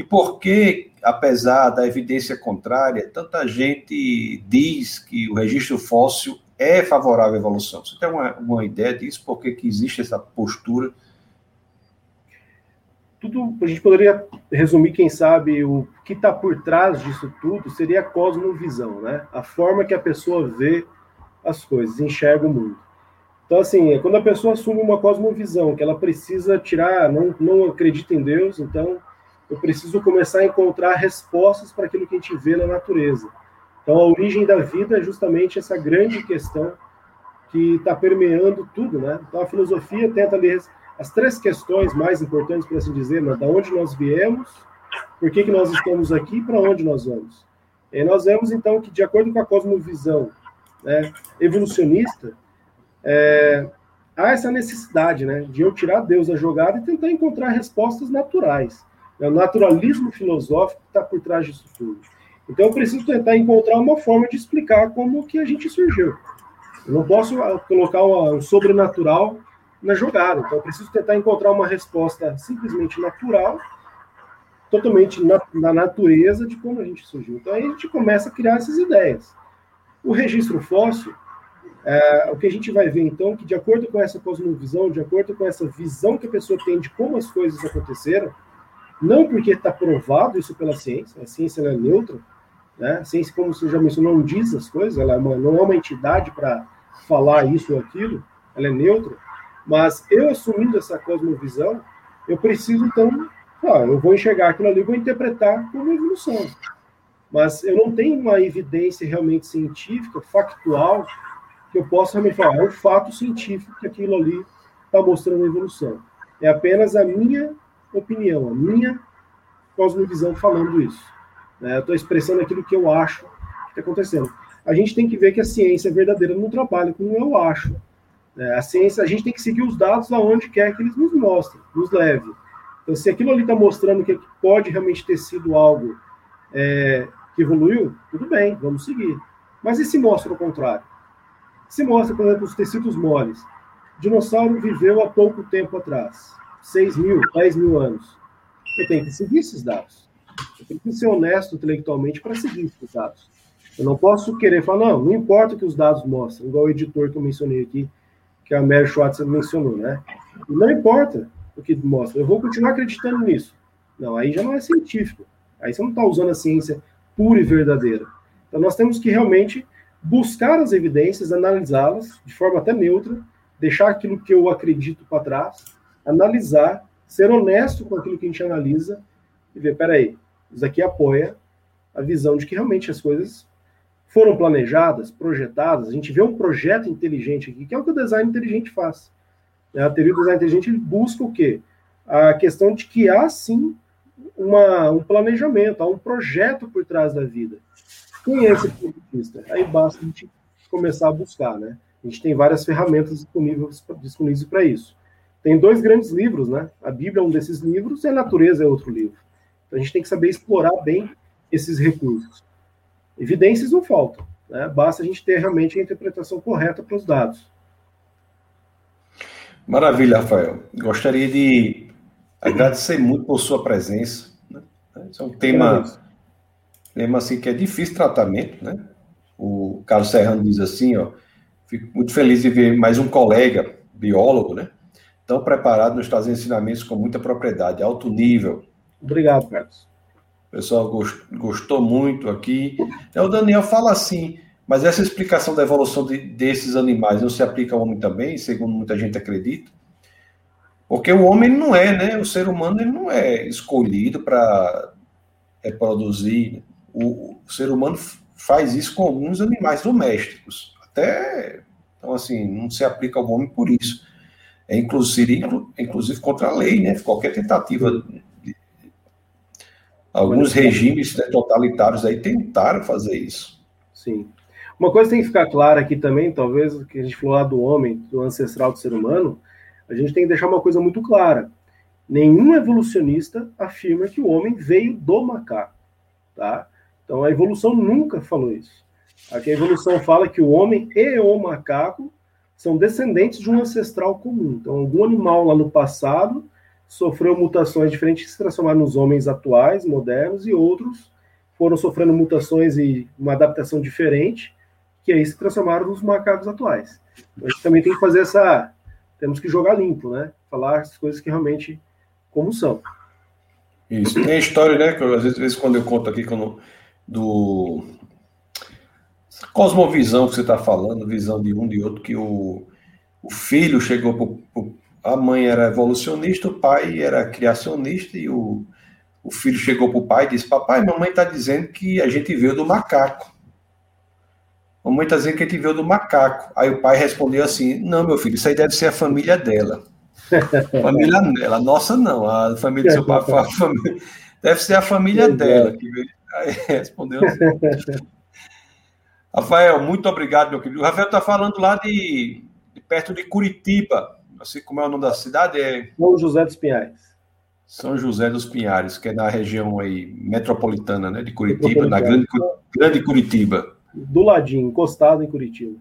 e por que, apesar da evidência contrária, tanta gente diz que o registro fóssil é favorável à evolução? Você tem uma, uma ideia disso? Por que, que existe essa postura? tudo a gente poderia resumir, quem sabe, o que está por trás disso tudo seria a cosmovisão, né? A forma que a pessoa vê as coisas, enxerga o mundo. Então, assim, quando a pessoa assume uma cosmovisão, que ela precisa tirar, não, não acredita em Deus, então eu preciso começar a encontrar respostas para aquilo que a gente vê na natureza. Então, a origem da vida é justamente essa grande questão que está permeando tudo, né? Então a filosofia tenta ler as três questões mais importantes, por assim dizer, né? da onde nós viemos, por que, que nós estamos aqui e para onde nós vamos. E nós vemos, então, que de acordo com a cosmovisão né, evolucionista, é, há essa necessidade né, de eu tirar Deus da jogada e tentar encontrar respostas naturais. É o naturalismo filosófico que está por trás disso tudo. Então eu preciso tentar encontrar uma forma de explicar como que a gente surgiu. Eu não posso ah, colocar um sobrenatural na jogada. Então eu preciso tentar encontrar uma resposta simplesmente natural, totalmente na, na natureza de como a gente surgiu. Então aí a gente começa a criar essas ideias. O registro fóssil, é, o que a gente vai ver então, que de acordo com essa cosmovisão, de acordo com essa visão que a pessoa tem de como as coisas aconteceram, não porque está provado isso pela ciência, a ciência é neutra, né? A ciência, como você já mencionou, não diz as coisas, ela é uma, não é uma entidade para falar isso ou aquilo, ela é neutra. Mas eu assumindo essa cosmovisão, eu preciso então, ah, eu vou enxergar aquilo ali, vou interpretar como evolução. Mas eu não tenho uma evidência realmente científica, factual, que eu possa realmente falar, é um fato científico que aquilo ali está mostrando a evolução. É apenas a minha opinião, a minha cosmovisão falando isso. Né? Eu estou expressando aquilo que eu acho que está acontecendo. A gente tem que ver que a ciência é verdadeira não trabalha com eu acho. Né? A ciência, a gente tem que seguir os dados aonde quer que eles nos mostrem, nos leve. Então, se aquilo ali está mostrando que pode realmente ter sido algo é, que evoluiu, tudo bem, vamos seguir. Mas e se mostra o contrário? Se mostra, por exemplo, os tecidos moles. Dinossauro viveu há pouco tempo atrás, 6 mil, 10 mil anos. Eu tenho que seguir esses dados. Eu tenho que ser honesto intelectualmente para seguir esses dados. Eu não posso querer falar, não, não importa o que os dados mostram, igual o editor que eu mencionei aqui, que a Mary Schwartz mencionou, né? Não importa o que mostra, eu vou continuar acreditando nisso. Não, aí já não é científico. Aí você não está usando a ciência pura e verdadeira. Então nós temos que realmente buscar as evidências, analisá-las de forma até neutra, deixar aquilo que eu acredito para trás, analisar, ser honesto com aquilo que a gente analisa e ver, peraí, isso aqui apoia a visão de que realmente as coisas foram planejadas, projetadas. A gente vê um projeto inteligente aqui, que é o que o design inteligente faz. A teoria do design inteligente busca o quê? A questão de que há sim uma, um planejamento, há um projeto por trás da vida. Quem é esse cientista? Aí basta a gente começar a buscar, né? A gente tem várias ferramentas disponíveis para isso. Tem dois grandes livros, né? A Bíblia é um desses livros e a Natureza é outro livro. Então a gente tem que saber explorar bem esses recursos. Evidências não faltam, né? basta a gente ter realmente a interpretação correta para os dados. Maravilha, Rafael. Gostaria de agradecer muito por sua presença. Né? Esse é um tema, tema assim, que é difícil tratamento. Né? O Carlos Serrano diz assim, ó, fico muito feliz de ver mais um colega, biólogo, né? Tão preparado nos trazer ensinamentos com muita propriedade, alto nível, Obrigado, Carlos. O pessoal gostou muito aqui. É, o Daniel fala assim, mas essa explicação da evolução de, desses animais não se aplica ao homem também, segundo muita gente acredita? Porque o homem não é, né? O ser humano ele não é escolhido para reproduzir. O, o ser humano faz isso com alguns animais domésticos. Até, então, assim, não se aplica ao homem por isso. É inclusive, inclusive contra a lei, né? Qualquer tentativa Alguns regimes totalitários aí tentaram fazer isso. Sim. Uma coisa tem que ficar clara aqui também, talvez, que a gente falou lá do homem, do ancestral do ser humano, a gente tem que deixar uma coisa muito clara. Nenhum evolucionista afirma que o homem veio do macaco, tá? Então a evolução nunca falou isso. Aqui a evolução fala que o homem e o macaco são descendentes de um ancestral comum. Então algum animal lá no passado sofreu mutações diferentes que se transformaram nos homens atuais, modernos, e outros foram sofrendo mutações e uma adaptação diferente, que aí se transformaram nos macacos atuais. Então, a gente também tem que fazer essa. Temos que jogar limpo, né? Falar as coisas que realmente como são. Isso. Tem a história, né? Que às vezes, quando eu conto aqui do cosmovisão que você está falando, visão de um de outro, que o, o filho chegou para o a mãe era evolucionista, o pai era criacionista, e o, o filho chegou para o pai e disse: Papai, mamãe está dizendo que a gente veio do macaco. Mamãe está dizendo que a gente veio do macaco. Aí o pai respondeu assim: Não, meu filho, isso aí deve ser a família dela. [LAUGHS] família dela. Nossa, não. A família do seu pai. Família, deve ser a família dela. Que veio. Aí respondeu assim. [LAUGHS] Rafael, muito obrigado, meu querido. O Rafael está falando lá de, de, perto de Curitiba. Assim como é o nome da cidade? É... São José dos Pinhais. São José dos Pinhares, que é na região aí metropolitana, né, de Curitiba, na grande, grande Curitiba. Do ladinho, encostado em Curitiba.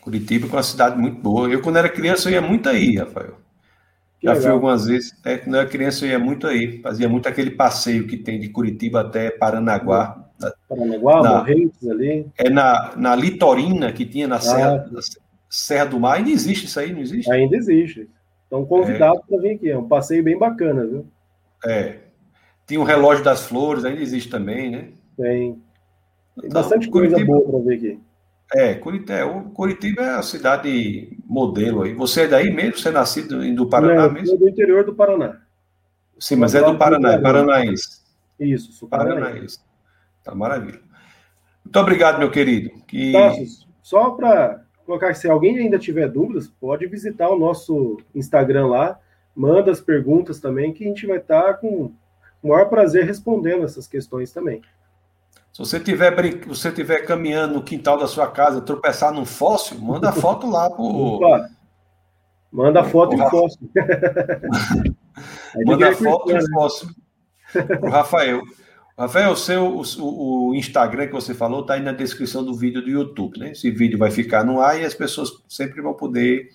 Curitiba é uma cidade muito boa. Eu, quando era criança, eu ia muito aí, Rafael. Que Já legal. fui algumas vezes. É, quando eu era criança, eu ia muito aí. Fazia muito aquele passeio que tem de Curitiba até Paranaguá. Paranaguá, na, Morrentes ali. É na, na Litorina, que tinha na, ah, Serra, na Serra do Mar. Ainda existe isso aí, não existe? Ainda existe. Então, convidado é. para vir aqui. É um passeio bem bacana, viu? É. Tinha o relógio das flores, ainda existe também, né? Tem. Tem então, bastante Curitiba, coisa boa para ver aqui. É, Curitiba, é, o Curitiba é a cidade modelo aí. Você é daí mesmo? Você é nascido do Paraná Não, mesmo? É do interior do Paraná. Sim, mas é do Paraná, é paranaense. Isso, sou paranaense. paranaense. Tá maravilha. Muito obrigado, meu querido. Que... só para colocar, se alguém ainda tiver dúvidas, pode visitar o nosso Instagram lá, manda as perguntas também, que a gente vai estar tá com o maior prazer respondendo essas questões também. Se você estiver brin... você tiver caminhando no quintal da sua casa, tropeçar num fóssil, manda a foto lá pro. Opa. Manda a foto em fóssil. [LAUGHS] manda a foto em fóssil. Pro Rafael. Rafael, o seu o, o Instagram que você falou está aí na descrição do vídeo do YouTube, né? Esse vídeo vai ficar no ar e as pessoas sempre vão poder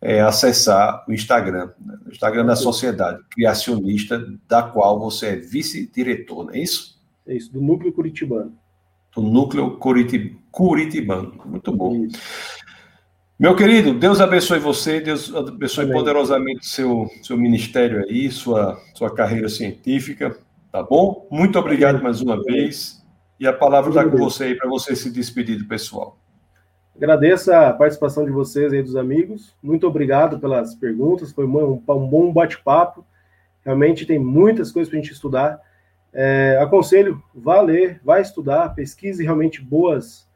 é, acessar o Instagram, né? o Instagram da sociedade criacionista, da qual você é vice-diretor, não é isso? É isso, do Núcleo Curitibano. Do Núcleo Curitib... Curitibano. Muito bom. Isso. Meu querido, Deus abençoe você, Deus abençoe Amém. poderosamente seu, seu ministério aí, sua, sua carreira científica. Tá bom? Muito obrigado mais uma vez. E a palavra está com você aí para você se despedir do pessoal. Agradeço a participação de vocês aí, dos amigos. Muito obrigado pelas perguntas. Foi um, bom bate-papo. Realmente tem muitas coisas para a gente estudar. É, aconselho, vá ler, vá estudar, pesquise realmente boas,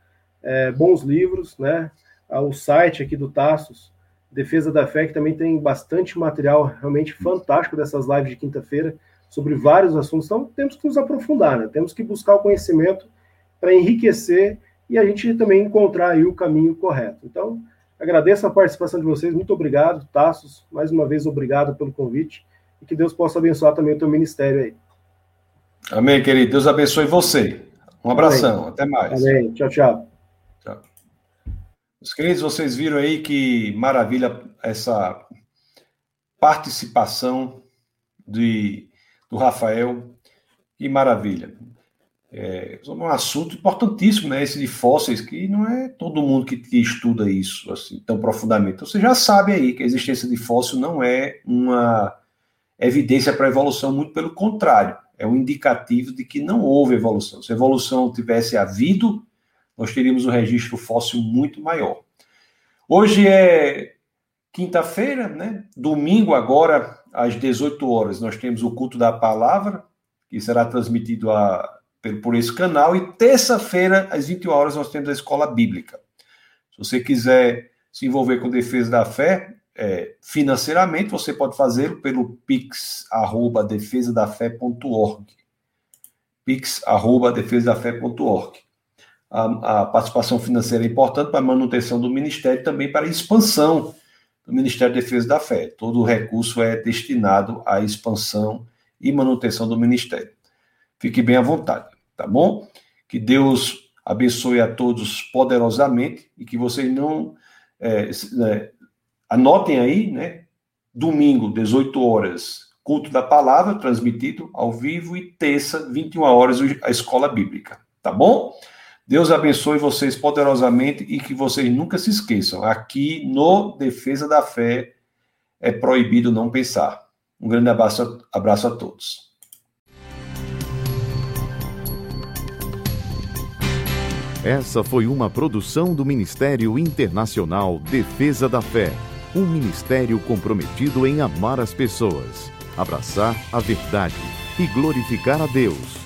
é, bons livros, né? Ah, o site aqui do Tassos, Defesa da Fé, que também tem bastante material realmente fantástico dessas lives de quinta-feira sobre vários assuntos. Então, temos que nos aprofundar, né? temos que buscar o conhecimento para enriquecer e a gente também encontrar aí o caminho correto. Então, agradeço a participação de vocês, muito obrigado, Tassos, mais uma vez obrigado pelo convite e que Deus possa abençoar também o teu ministério aí. Amém, querido. Deus abençoe você. Um abração, Amém. até mais. Amém. Tchau, tchau. Tchau. Os queridos, vocês viram aí que maravilha essa participação de do Rafael. Que maravilha. É um assunto importantíssimo, né? Esse de fósseis, que não é todo mundo que, estuda isso assim tão profundamente. Então, você já sabe aí que a existência de fóssil não é uma evidência para a evolução, muito pelo contrário, é um indicativo de que não houve evolução. Se a evolução tivesse havido, nós teríamos um registro fóssil muito maior. Hoje é quinta-feira, né? Domingo agora às 18 horas, nós temos o culto da palavra, que será transmitido a, por esse canal, e terça-feira, às 21 horas, nós temos a escola bíblica. Se você quiser se envolver com defesa da fé, é, financeiramente, você pode fazê-lo pelo pix@defesadafé.org. pix@defesadafé.org. A, a participação financeira é importante para a manutenção do ministério também para a expansão do Ministério da Defesa da Fé. Todo o recurso é destinado à expansão e manutenção do ministério. Fique bem à vontade, tá bom? Que Deus abençoe a todos poderosamente e que vocês não é, é, anotem aí, né? Domingo, 18 horas, culto da palavra, transmitido ao vivo, e terça, 21 horas, a escola bíblica, tá bom? Deus abençoe vocês poderosamente e que vocês nunca se esqueçam. Aqui no Defesa da Fé é proibido não pensar. Um grande abraço, abraço a todos. Essa foi uma produção do Ministério Internacional Defesa da Fé, um ministério comprometido em amar as pessoas, abraçar a verdade e glorificar a Deus.